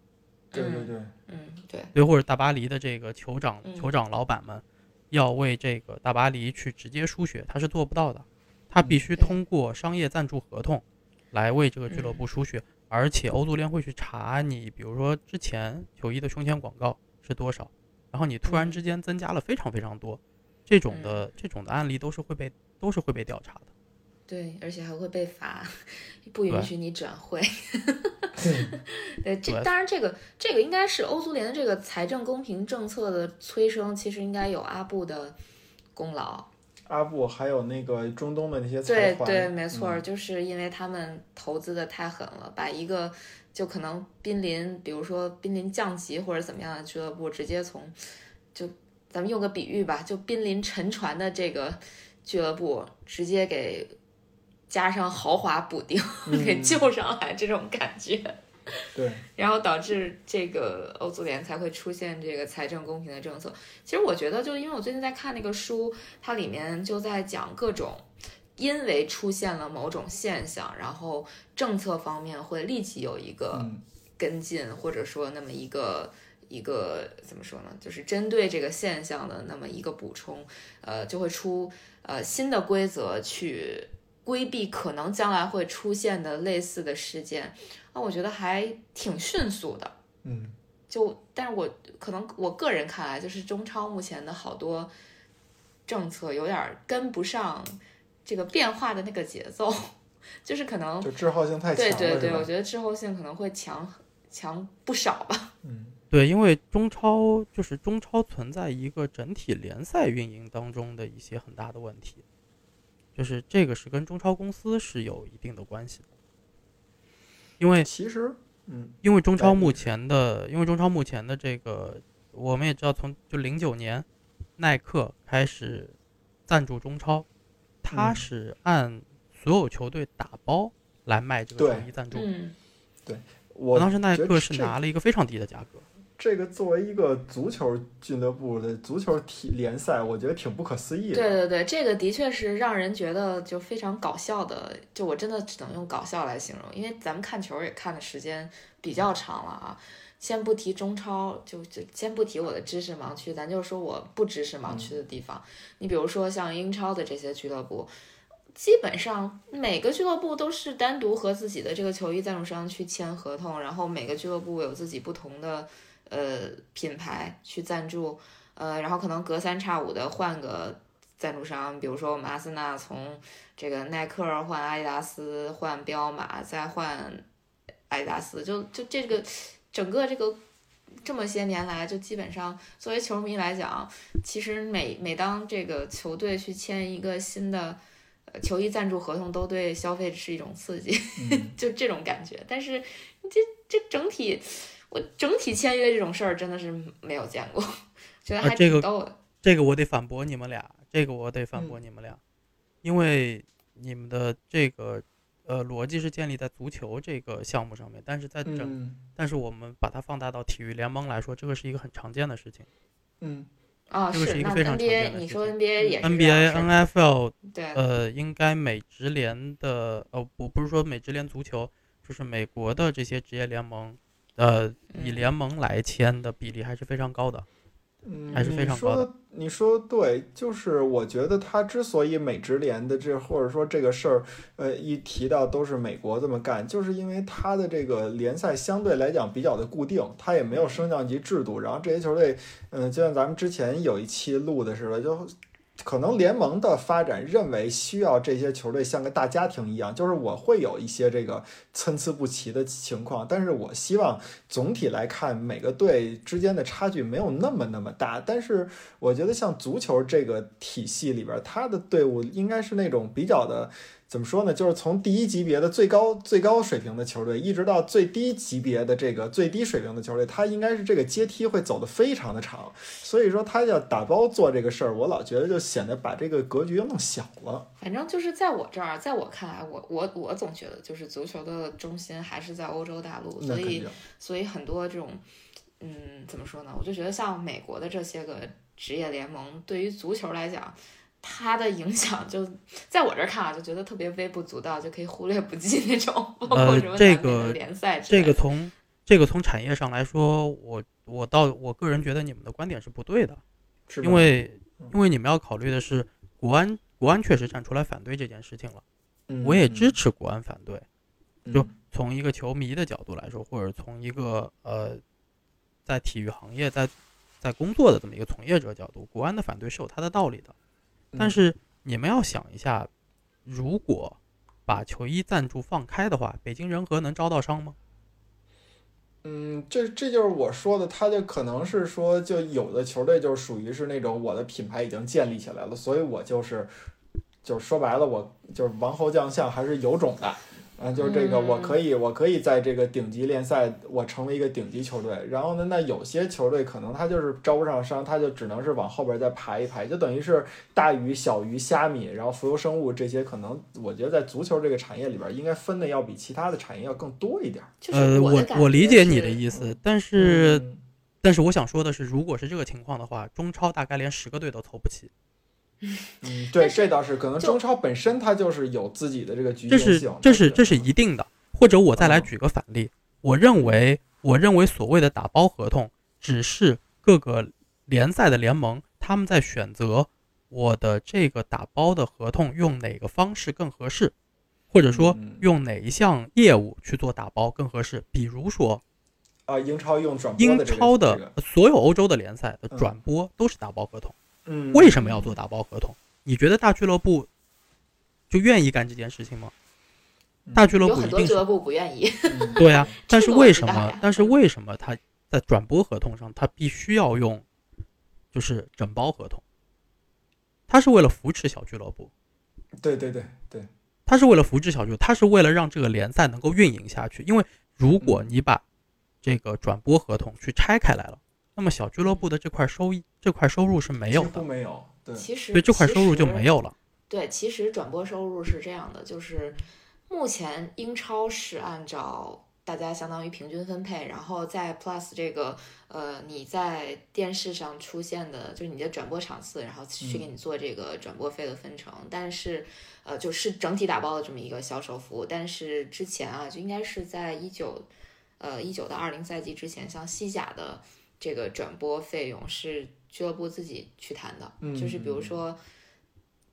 对对对，嗯，对，对，或者大巴黎的这个酋长、嗯酋长老板们要为这个大巴黎去直接输血，他是做不到的。他必须通过商业赞助合同来为这个俱乐部输血，而且欧足联会去查你，比如说之前球衣的胸前广告是多少，然后你突然嗯之间增加了非常非常多，这种的这种的案例都是会被都是会被调查的。对，而且还会被罚，不允许你转会。嗯 *laughs* 对，这当然这个这个应该是欧足联的这个财政公平政策的催生，其实应该有阿布的功劳。阿布还有那个中东的那些财团，对对，没错，嗯就是因为他们投资的太狠了，把一个就可能濒临，比如说濒临降级或者怎么样的俱乐部，直接从就咱们用个比喻吧，就濒临沉船的这个俱乐部，直接给加上豪华补丁，*laughs* 给嗯救上来这种感觉。*laughs* 对，然后导致这个欧足联才会出现这个财政公平的政策。其实我觉得，就因为我最近在看那个书，它里面就在讲各种因为出现了某种现象，然后政策方面会立即有一个嗯跟进，或者说那么一个。一个怎么说呢？就是针对这个现象的那么一个补充，呃，就会出呃新的规则去规避可能将来会出现的类似的事件。那我觉得还挺迅速的。嗯，就，但是我可能我个人看来，就是中超目前的好多政策有点儿跟不上这个变化的那个节奏，就是可能就滞后性太强了，对对对，我觉得滞后性可能会强强不少吧。嗯对，因为中超就是中超存在一个整体联赛运营当中的一些很大的问题，就是这个是跟中超公司是有一定的关系的，因为其实，嗯因为中超目前的，因为中超目前的这个，我们也知道，从就零九年，耐克开始赞助中超，它嗯是按所有球队打包来卖这个球对衣赞助。对，我当时耐觉得克是拿了一个非常低的价格。这个作为一个足球俱乐部的足球体联赛，我觉得挺不可思议的。对对对，这个的确是让人觉得就非常搞笑的，就我真的只能用搞笑来形容，因为咱们看球也看的时间比较长了啊。先不提中超，就就先不提我的知识盲区，咱就说我不知识盲区的地方。你比如说像英超的这些俱乐部，基本上每个俱乐部都是单独和自己的这个球衣赞助商去签合同，然后每个俱乐部有自己不同的呃品牌去赞助，呃，然后可能隔三差五的换个赞助商，比如说我们阿森纳从这个耐克换阿迪达斯，换彪马，再换阿迪达斯，就就这个整个这个这么些年来，就基本上作为球迷来讲，其实每每当这个球队去签一个新的呃球衣赞助合同，都对消费是一种刺激，嗯，*laughs* 就这种感觉。但是这这整体，我整体签约这种事儿真的是没有见过，觉得还啊这个挺逗的。这个我得反驳你们俩，这个我得反嗯驳你们俩，因为你们的这个呃逻辑是建立在足球这个项目上面，但是在整、嗯但是我们把它放大到体育联盟来说，这个是一个很常见的事情。嗯啊，这个是一个非常常见的事你说 NBA 也是 NBA、NFL 对，呃，应该美职联的呃，不不是说美职联足球，就是美国的这些职业联盟，呃，以嗯联盟来签的比例还是非常高的。嗯，还是非常高的你说你说对，就是我觉得他之所以美职联的这或者说这个事儿，呃，一提到都是美国这么干，就是因为他的这个联赛相对来讲比较的固定，他也没有升降级制度，然后这些球队，嗯、就像咱们之前有一期录的似的，就。可能联盟的发展认为需要这些球队像个大家庭一样，就是我会有一些这个参差不齐的情况，但是我希望总体来看每个队之间的差距没有那么那么大。但是我觉得像足球这个体系里边，它的队伍应该是那种比较的。怎么说呢？就是从第一级别的最高最高水平的球队，一直到最低级别的这个最低水平的球队，他应该是这个阶梯会走得非常的长。所以说，他要打包做这个事儿，我老觉得就显得把这个格局弄小了。反正就是在我这儿，在我看来，我我我总觉得就是足球的中心还是在欧洲大陆，所以所以很多这种，嗯，怎么说呢？我就觉得像美国的这些个职业联盟，对于足球来讲，它的影响就在我这儿看啊，就觉得特别微不足道，就可以忽略不计那种，包括呃什么这个联赛之这个从这个从产业上来说，我我倒我个人觉得你们的观点是不对的，是因为嗯因为你们要考虑的是国安国安确实站出来反对这件事情了，嗯我也支持国安反对。嗯就从一个球迷的角度来说，或者从一个呃在体育行业在在工作的这么一个从业者角度，国安的反对是有它的道理的。但嗯是你们要想一下，如果把球衣赞助放开的话，北京人和能招到商吗？嗯，这这就是我说的，他就可能是说，就有的球队就是属于是那种我的品牌已经建立起来了，所以我就是，就是说白了，我就是王侯将相还是有种的，啊，就是这个嗯我可以我可以在这个顶级联赛，我成为一个顶级球队，然后呢，那有些球队可能他就是招不上商，他就只能是往后边再排一排，就等于是大鱼、小鱼、虾米，然后浮游生物这些，可能我觉得在足球这个产业里边，应该分的要比其他的产业要更多一点。呃，我我理解你的意思，但是、嗯但是我想说的是，如果是这个情况的话，中超大概连十个队都凑不齐。嗯，对，这倒是，可能中超本身它就是有自己的这个局这是限性，这是这是一定的。或者我再来嗯举个反例，我认为我认为所谓的打包合同，只是各个联赛的联盟他们在选择我的这个打包的合同用哪个方式更合适，或者说嗯用哪一项业务去做打包更合适。比如说啊，英超用转播英超的所有欧洲的联赛的嗯转播都是打包合同。嗯，为什么要做打包合同？你觉得大俱乐部就愿意干这件事情吗？嗯大俱乐有部一定是很多俱乐部不愿意。嗯 *laughs* 对啊，*laughs* 但是为什？么但是为什么他在转播合同上他必须要用就是整包合同？他是为了扶持小俱乐部，对对对对，他是为了扶持小俱乐部，他是为了让这个联赛能够运营下去。因为如果嗯你把这个转播合同去拆开来了，那么小俱乐部的这块收益这块收入是没有几乎的，没有，对，其实对这块收入就没有了。对，其实转播收入是这样的，就是目前英超是按照大家相当于平均分配，然后在 Plus 这个呃你在电视上出现的，就是你的转播场次，然后去给嗯。你做这个转播费的分成，但是呃就是整体打包的这么一个销售服务，但是之前啊就应该是在一九呃一九到二零赛季之前，像西甲的这个转播费用是俱乐部自己去谈的，就是比如嗯说。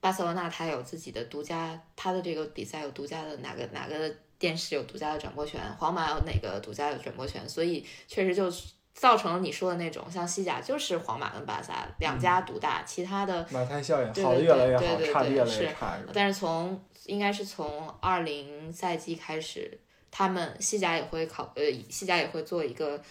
巴塞罗那他有自己的独家，他的这个比赛有独家的哪个哪个电视有独家的转播权，皇马有哪个独家的转播权，所以确实就造成了你说的那种，像西甲就是皇马跟巴萨两家独大，其他的，马太效应对对好的越来越好，对对差的越来对是越差，是？但是从应该是从二零赛季开始，他们西甲也会考呃西甲也会做一个。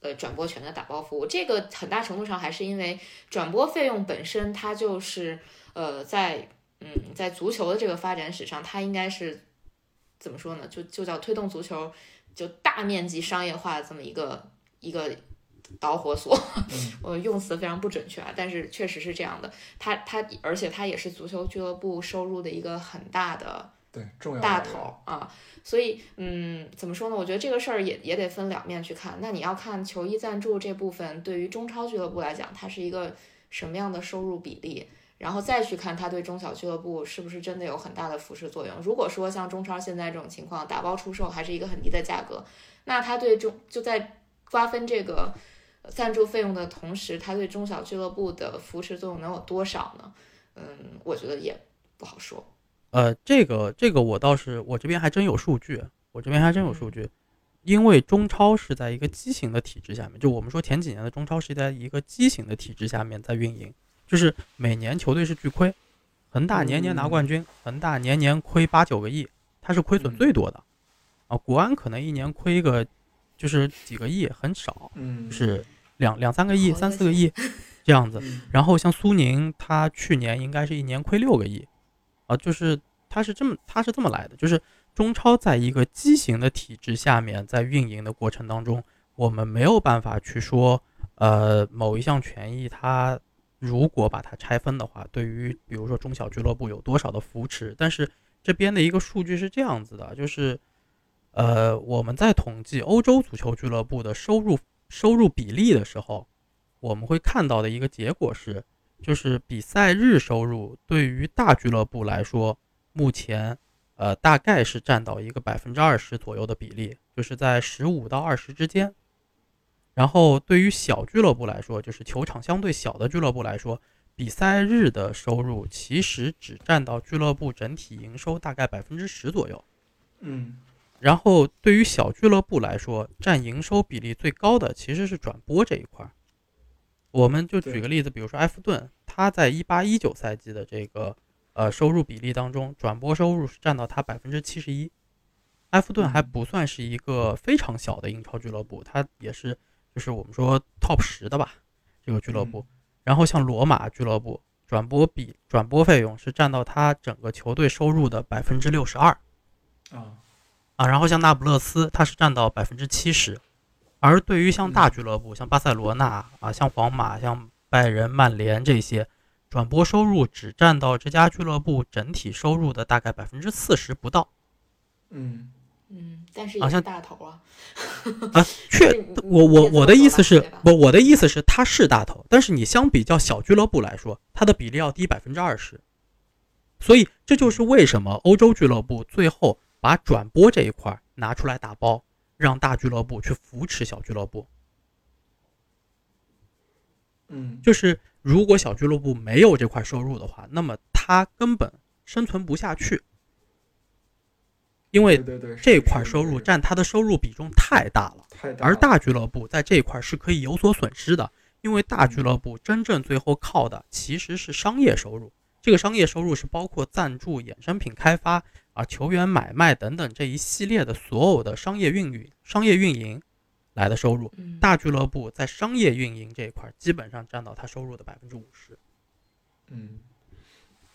呃，转播权的打包服务，这个很大程度上还是因为转播费用本身，它就是呃，在嗯，在足球的这个发展史上，它应该是怎么说呢？就就叫推动足球就大面积商业化的这么一个一个导火索。嗯 *laughs* 我用词非常不准确啊，但是确实是这样的。它它而且它也是足球俱乐部收入的一个很大的对，重要大头啊，所以嗯，怎么说呢？我觉得这个事儿也也得分两面去看。那你要看球衣赞助这部分，对于中超俱乐部来讲，它是一个什么样的收入比例，然后再去看它对中小俱乐部是不是真的有很大的扶持作用。如果说像中超现在这种情况，打包出售还是一个很低的价格，那它对中就在瓜分这个赞助费用的同时，它对中小俱乐部的扶持作用能有多少呢？嗯，我觉得也不好说。呃，这个这个我倒是我这边还真有数据，我这边还真有数据，因为中超是在一个畸形的体制下面，就我们说前几年的中超是在一个畸形的体制下面在运营，就是每年球队是巨亏，恒大年年拿冠军，恒大年年亏八九个亿，它是亏损最多的，啊，国安可能一年亏个就是几个亿，很少，嗯，是两两三个亿、三四个亿。这样子。嗯。然后像苏宁，它去年应该是一年亏六个亿，啊，就是他是这么他是这么来的，就是中超在一个畸形的体制下面，在运营的过程当中，我们没有办法去说，呃，某一项权益它如果把它拆分的话，对于比如说中小俱乐部有多少的扶持，但是这边的一个数据是这样子的，就是，呃，我们在统计欧洲足球俱乐部的收入收入比例的时候，我们会看到的一个结果是，就是比赛日收入对于大俱乐部来说，目前呃大概是占到一个百分之二十左右的比例，就是在十五到二十之间。然后对于小俱乐部来说，就是球场相对小的俱乐部来说，比赛日的收入其实只占到俱乐部整体营收大概百分之十左右。嗯然后对于小俱乐部来说，占营收比例最高的其实是转播这一块儿。我们就举个例子，比如说埃弗顿，他在一八一九赛季的这个呃收入比例当中，转播收入是占到他百分之七十一。埃弗顿还不算是一个非常小的英超俱乐部，它也是就是我们说 top 十的吧，这个俱乐部。然后像罗马俱乐部，转播比转播费用是占到他整个球队收入的百分之六十二。啊啊，然后像那不勒斯，它是占到百分之七十。而对于像大俱乐部，像巴塞罗那啊，像皇马、像拜仁、曼联这些，转播收入只占到这家俱乐部整体收入的大概百分之四十不到。嗯嗯，但是好像也是大头啊。啊，*laughs* 确，我我我的意思是不，我的意思是它是大头，但是你相比较小俱乐部来说，它的比例要低百分之二十。所以这就是为什么欧洲俱乐部最后把转播这一块儿拿出来打包，让大俱乐部去扶持小俱乐部。嗯，就是如果小俱乐部没有这块收入的话，那么它根本生存不下去，因为这是块收入占它的收入比重太大了。而大俱乐部在这一块是可以有所损失的，因为大俱乐部真正最后靠的其实是商业收入。这个商业收入是包括赞助、衍生品开发啊、球员买卖等等这一系列的所有的商业运营、商业运营来的收入。嗯，大俱乐部在商业运营这一块基本上占到他收入的百分之五十。嗯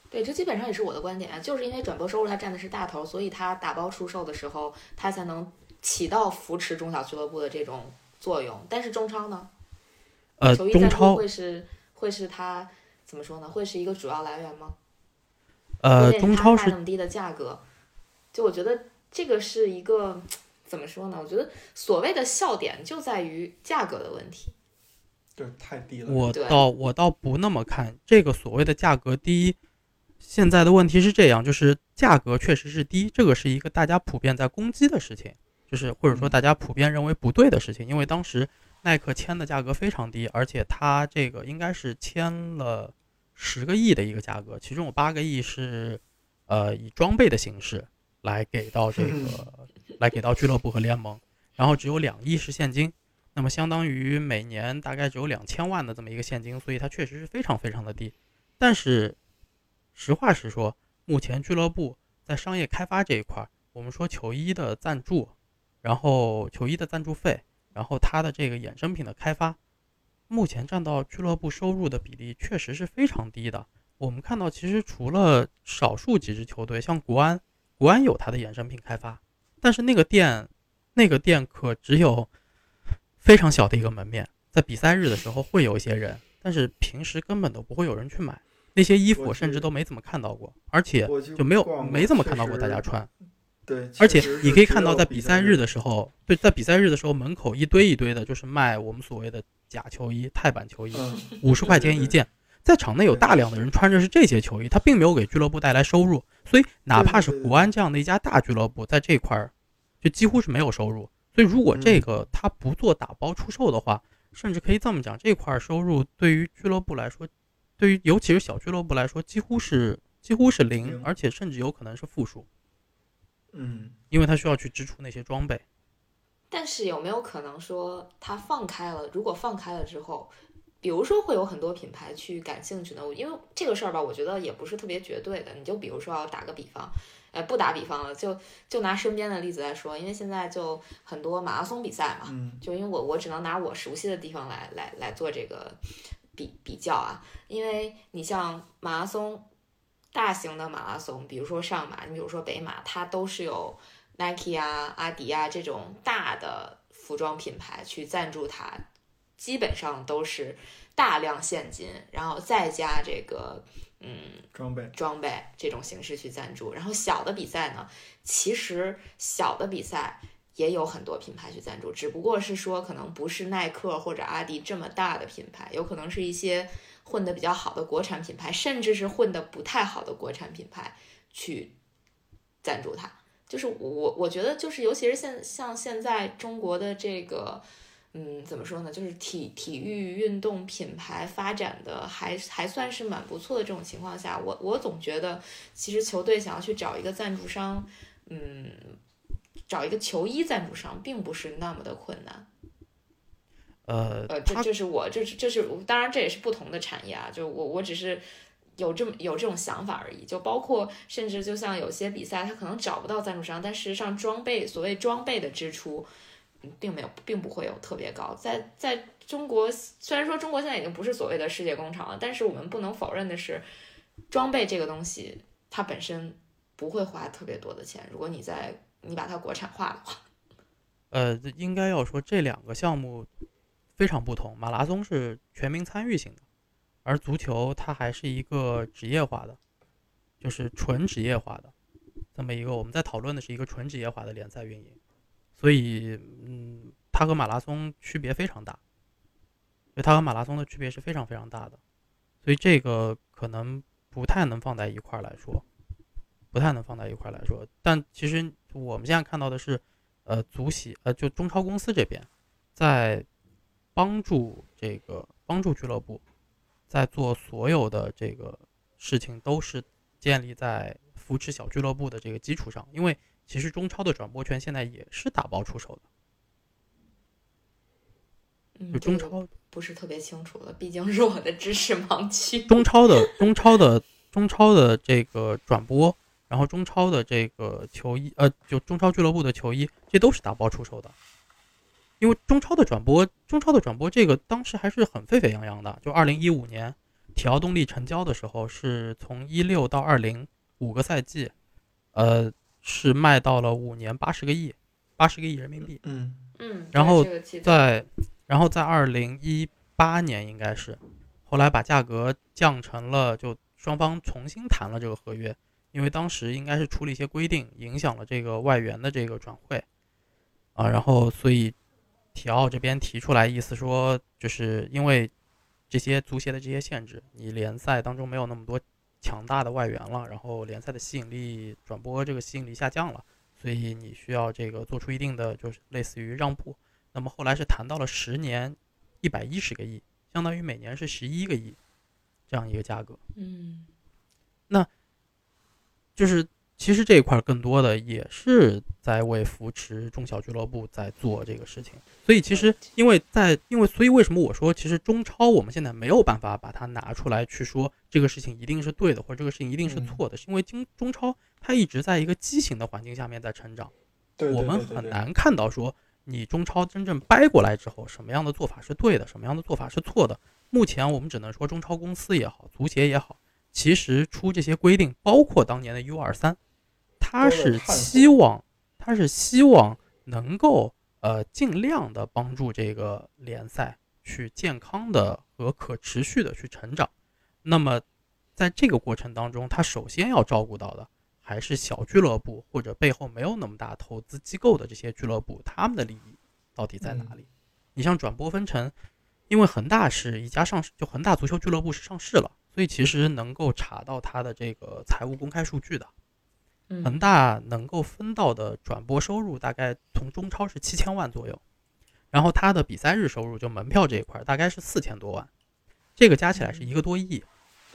对，这基本上也是我的观点，啊就是因为转播收入它占的是大头，所以它打包出售的时候，它才能起到扶持中小俱乐部的这种作用。但是中超呢，呃，中超会是会是它怎么说呢？会是一个主要来源吗？呃，中超是卖那么低的价格，就我觉得这个是一个怎么说呢？我觉得所谓的笑点就在于价格的问题。对，太低了。我倒我倒不那么看这个所谓的价格低。现在的问题是这样，就是价格确实是低，这个是一个大家普遍在攻击的事情，就是或者说嗯大家普遍认为不对的事情，因为当时耐克签的价格非常低，而且它这个应该是签了十个亿的一个价格，其中有八个亿是呃以装备的形式来给到这个来给到俱乐部和联盟，然后只有两亿是现金。那么相当于每年大概只有两千万的这么一个现金，所以它确实是非常非常的低。但是实话实说，目前俱乐部在商业开发这一块儿，我们说球衣的赞助，然后球衣的赞助费，然后它的这个衍生品的开发，目前占到俱乐部收入的比例确实是非常低的。我们看到，其实除了少数几支球队，像国安，国安有它的衍生品开发，但是那个店，那个店可只有非常小的一个门面，在比赛日的时候会有一些人，但是平时根本都不会有人去买那些衣服，我我甚至都没怎么看到过，而且就没有没怎么看到过大家穿。对，而且你可以看到在比赛日日的时候，对，在比赛日的时候门口一堆一堆的，就是卖我们所谓的假球衣、泰版球衣，嗯，五十块钱一件。在场内有大量的人穿着是这些球衣，他并没有给俱乐部带来收入，所以哪怕是国安这样的一家大俱乐部，在这块儿就几乎是没有收入。所以如果这嗯个他不做打包出售的话，甚至可以这么讲，这块儿收入对于俱乐部来说，对于尤其是小俱乐部来说，几乎是几乎是零零，而且甚至有可能是负数，嗯，因为他需要去支出那些装备。但是有没有可能说他放开了？如果放开了之后，比如说会有很多品牌去感兴趣呢？因为这个事儿吧，我觉得也不是特别绝对的。你就比如说要打个比方，呃，不打比方了，就就拿身边的例子来说，因为现在就很多马拉松比赛嘛，嗯就因为我我只能拿我熟悉的地方来来来做这个比比较啊，因为你像马拉松，大型的马拉松，比如说上马，你比如说北马，它都是有 Nike 啊、阿迪啊这种大的服装品牌去赞助它，基本上都是大量现金，然后再加这个嗯装备，装备这种形式去赞助。然后小的比赛呢，其实小的比赛也有很多品牌去赞助，只不过是说可能不是耐克或者阿迪这么大的品牌，有可能是一些混得比较好的国产品牌，甚至是混得不太好的国产品牌去赞助它。就是我我觉得就是尤其是现像现在中国的这个。嗯，怎么说呢？就是体体育运动品牌发展的还还算是蛮不错的这种情况下，我我总觉得其实球队想要去找一个赞助商，嗯，找一个球衣赞助商并不是那么的困难。呃，呃，这他这是我这是这是当然这也是不同的产业啊，就我我只是有这么有这种想法而已。就包括甚至就像有些比赛，他可能找不到赞助商，但事实上装备所谓装备的支出，嗯并没有并不会有特别高。在在中国，虽然说中国现在已经不是所谓的世界工厂了，但是我们不能否认的是，装备这个东西它本身不会花特别多的钱。如果你在你把它国产化的话，*laughs* 呃，应该要说这两个项目非常不同。马拉松是全民参与型的，而足球它还是一个职业化的，就是纯职业化的这么一个。我们在讨论的是一个纯职业化的联赛运营，所以嗯，它和马拉松区别非常大，就它和马拉松的区别是非常非常大的，所以这个可能不太能放在一块儿来说，不太能放在一块儿来说。但其实我们现在看到的是。呃，足协呃，就中超公司这边，在帮助这个帮助俱乐部，在做所有的这个事情，都是建立在扶持小俱乐部的这个基础上。因为其实中超的转播权现在也是打包出售的，嗯，就中这个超不是特别清楚了，毕竟是我的知识盲区。中超的中超的中超的这个转播，然后中超的这个球衣，呃，就中超俱乐部的球衣，这都是打包出售的。因为中超的转播，中超的转播这个当时还是很沸沸扬扬的。就二零一五年体奥动力成交的时候，是从一六到二零五个赛季，呃，是卖到了五年八十个亿，八十个亿人民币。嗯嗯，然后在，然后在二零一八年应该是，后来把价格降成了，就双方重新谈了这个合约，因为当时应该是出了一些规定，影响了这个外援的这个转会，啊，然后所以体奥这边提出来意思说，就是因为这些足协的这些限制，你联赛当中没有那么多强大的外援了，然后联赛的吸引力转播这个吸引力下降了，所以你需要这个做出一定的就是类似于让步。那么后来是谈到了十年一百一十个亿，相当于每年是十一个亿这样一个价格。嗯那就是其实这一块儿更多的也是在为扶持中小俱乐部在做这个事情。所以其实因为在因为所以为什么我说其实中超我们现在没有办法把它拿出来去说这个事情一定是对的或者这个事情一定是错的，是因为中中超它一直在一个畸形的环境下面在成长。我们很难看到说你中超真正掰过来之后，什么样的做法是对的，什么样的做法是错的。目前我们只能说中超公司也好，足协也好，其实出这些规定，包括当年的 U 二三，它都在是希望，他是希望能够呃尽量的帮助这个联赛去健康的和可持续的去成长。那么在这个过程当中，他首先要照顾到的还是小俱乐部或者背后没有那么大投资机构的这些俱乐部，他们的利益到底在哪里？你像转播分成，因为恒大是一家上市，就恒大足球俱乐部是上市了，所以其实能够查到它的这个财务公开数据的。恒嗯大能够分到的转播收入大概从中超是七千万左右，然后它的比赛日收入就门票这一块儿大概是四千多万，这个加起来是一个多亿。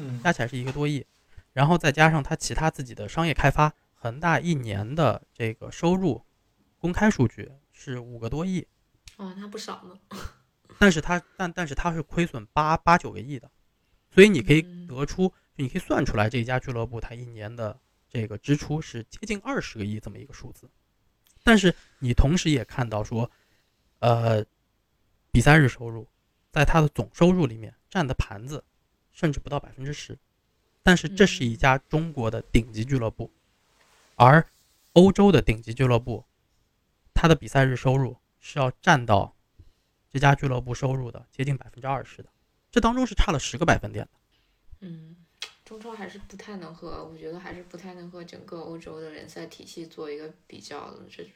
嗯加起来是一个多亿，然后再加上它其他自己的商业开发，恒大一年的这个收入公开数据是五个多亿，哦，那不少呢。但是它但但是它是亏损八八九个亿的，所以你可以嗯得出，你可以算出来这一家俱乐部它一年的这个支出是接近二十个亿这么一个数字，但是你同时也看到说，呃，比赛日收入在它的总收入里面占的盘子甚至不到百分之十，但是这是一家中国的顶级俱乐部，而欧洲的顶级俱乐部，它的比赛日收入是要占到这家俱乐部收入的接近百分之二十的，这当中是差了十个百分点的。嗯，中超还是不太能和，我觉得还是不太能和整个欧洲的联赛体系做一个比较的。这就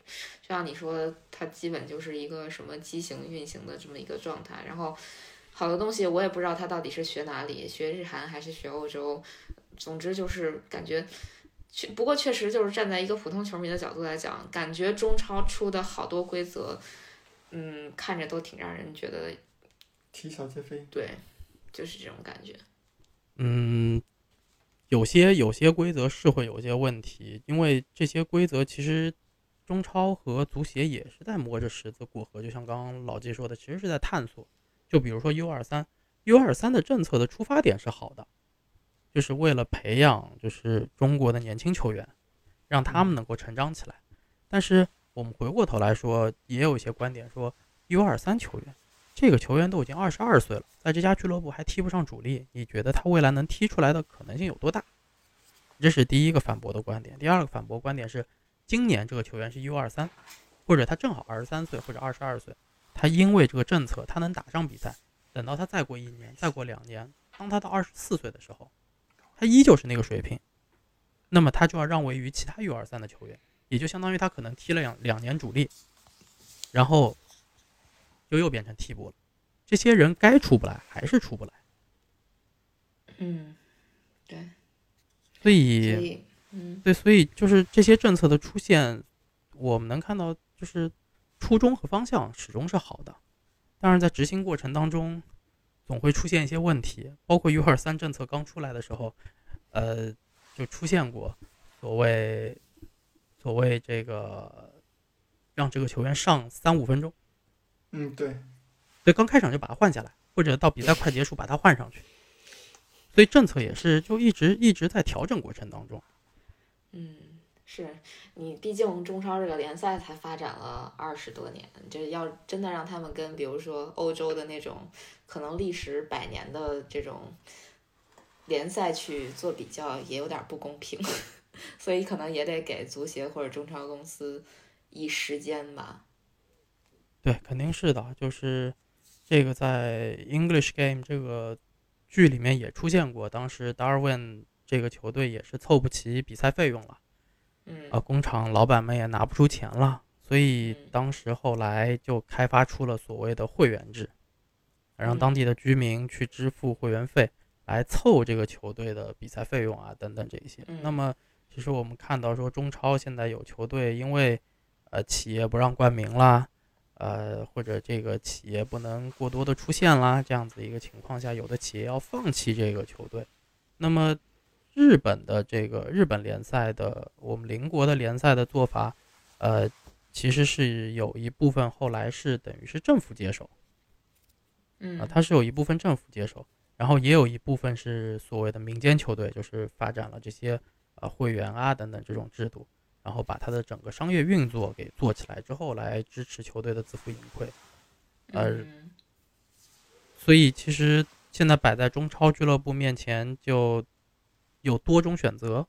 像你说的，它基本就是一个什么畸形运行的这么一个状态。然后好多东西我也不知道它到底是学哪里，学日韩还是学欧洲。总之就是感觉。确不过确实就是站在一个普通球迷的角度来讲，感觉中超出的好多规则，嗯，看着都挺让人觉得啼笑皆非。对，就是这种感觉。嗯，有些有些规则是会有些问题，因为这些规则其实中超和足协也是在摸着石子过河，就像刚刚老季说的，其实是在探索。就比如说 U 二三，U 二三的政策的出发点是好的，就是为了培养就是中国的年轻球员，让他们能够成长起来。但是我们回过头来说，也有一些观点说，U 二三球员，这个球员都已经二十二岁了，在这家俱乐部还踢不上主力，你觉得他未来能踢出来的可能性有多大？这是第一个反驳的观点。第二个反驳观点是，今年这个球员是 U 二三，或者他正好二十三岁或者二十二岁，他因为这个政策他能打上比赛，等到他再过一年、再过两年，当他到二十四岁的时候，他依旧是那个水平，那么他就要让位于其他 U 二三的球员，也就相当于他可能踢了两两年主力，然后就又变成替补了。这些人该出不来还是出不来，嗯，对，所以嗯对，所以就是这些政策的出现，我们能看到，就是初衷和方向始终是好的，但是在执行过程当中，总会出现一些问题。包括 U 二三政策刚出来的时候，呃，就出现过所谓所谓这个让这个球员上三五分钟，嗯，对，对，刚开场就把他换下来，或者到比赛快结束把他换上去。所以政策也是就一直一直在调整过程当中。嗯，是你毕竟中超这个联赛才发展了二十多年，就是要真的让他们跟比如说欧洲的那种可能历史百年的这种联赛去做比较，也有点不公平，*laughs* 所以可能也得给足协或者中超公司一时间吧。对，肯定是的，就是这个在 English Game 这个剧里面也出现过，当时 Darwin 这个球队也是凑不齐比赛费用了，嗯啊，工厂老板们也拿不出钱了，所以嗯当时后来就开发出了所谓的会员制，让嗯当地的居民去支付会员费，来凑这个球队的比赛费用啊等等这些。那嗯么其实我们看到说中超现在有球队因为呃企业不让冠名啦，呃或者这个企业不能过多的出现啦，这样子一个情况下，有的企业要放弃这个球队。那么日本的这个日本联赛的我们邻国的联赛的做法，呃，其实是有一部分后来是等于是政府接手嗯啊，它是有一部分政府接手，然后也有一部分是所谓的民间球队，就是发展了这些呃会员啊等等这种制度，然后把它的整个商业运作给做起来之后，来支持球队的自负盈亏。呃嗯。所以其实现在摆在中超俱乐部面前就有多种选择，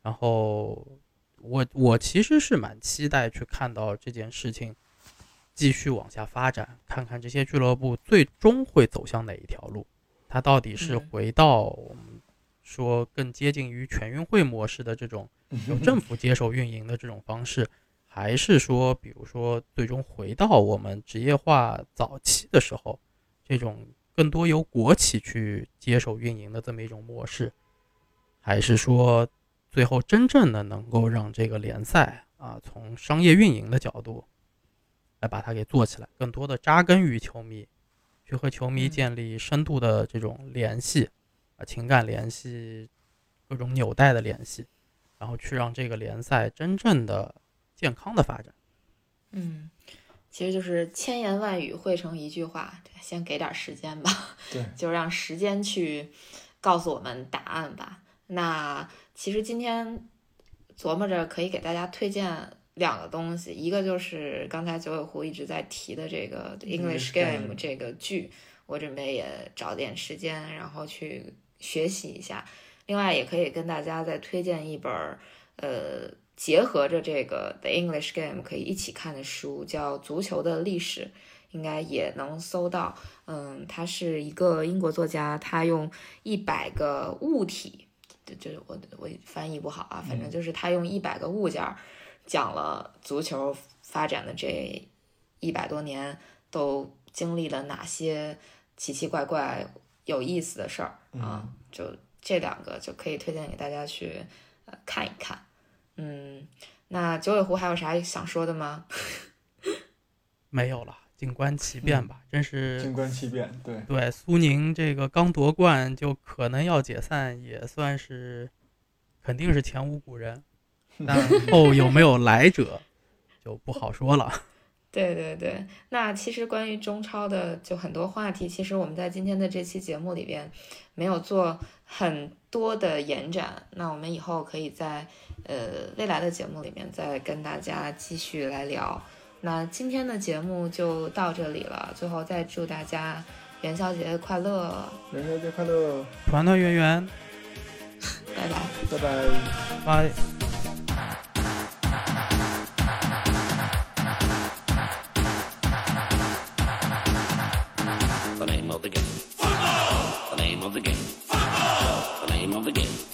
然后我我其实是蛮期待去看到这件事情继续往下发展，看看这些俱乐部最终会走向哪一条路，它到底是嗯。回到我们说更接近于全运会模式的这种由政府接手运营的这种方式，还是说，比如说最终回到我们职业化早期的时候，这种更多由国企去接手运营的这么一种模式，还是说最后真正的能够让这个联赛啊，从商业运营的角度来把它给做起来，更多的扎根于球迷，去和球迷嗯。建立深度的这种联系啊，情感联系，各种纽带的联系，然后去让这个联赛真正的健康的发展。嗯，其实就是千言万语汇成一句话，先给点时间吧。对，*laughs* 就让时间去告诉我们答案吧。那其实今天琢磨着可以给大家推荐两个东西，一个就是刚才九尾狐一直在提的这个 English Game 这个剧，我准备也找点时间，然后去学习一下。另外，也可以跟大家再推荐一本儿，呃，结合着这个 The English Game 可以一起看的书，叫《足球的历史》，应该也能搜到。嗯，他是一个英国作家，他用一百个物体，就就是我我翻译不好啊，反正就是他用一百个物件儿讲了足球发展的这一百多年都经历了哪些奇奇怪怪有意思的事儿啊，就这两个就可以推荐给大家去呃看一看。嗯，那九尾狐还有啥想说的吗？*laughs* 没有了，静观其变吧。真是静观其变，对，对苏宁这个刚夺冠就可能要解散，也算是肯定是前无古人，*laughs* 但后有没有来者就不好说了。对对对，那其实关于中超的就很多话题，其实我们在今天的这期节目里边没有做很多的延展，那我们以后可以在呃未来的节目里面再跟大家继续来聊。那今天的节目就到这里了，最后再祝大家元宵节快乐，元宵节快乐，团团圆圆，拜拜。拜拜。拜。name of the game. Football! The name of the game. Football! The name of the game.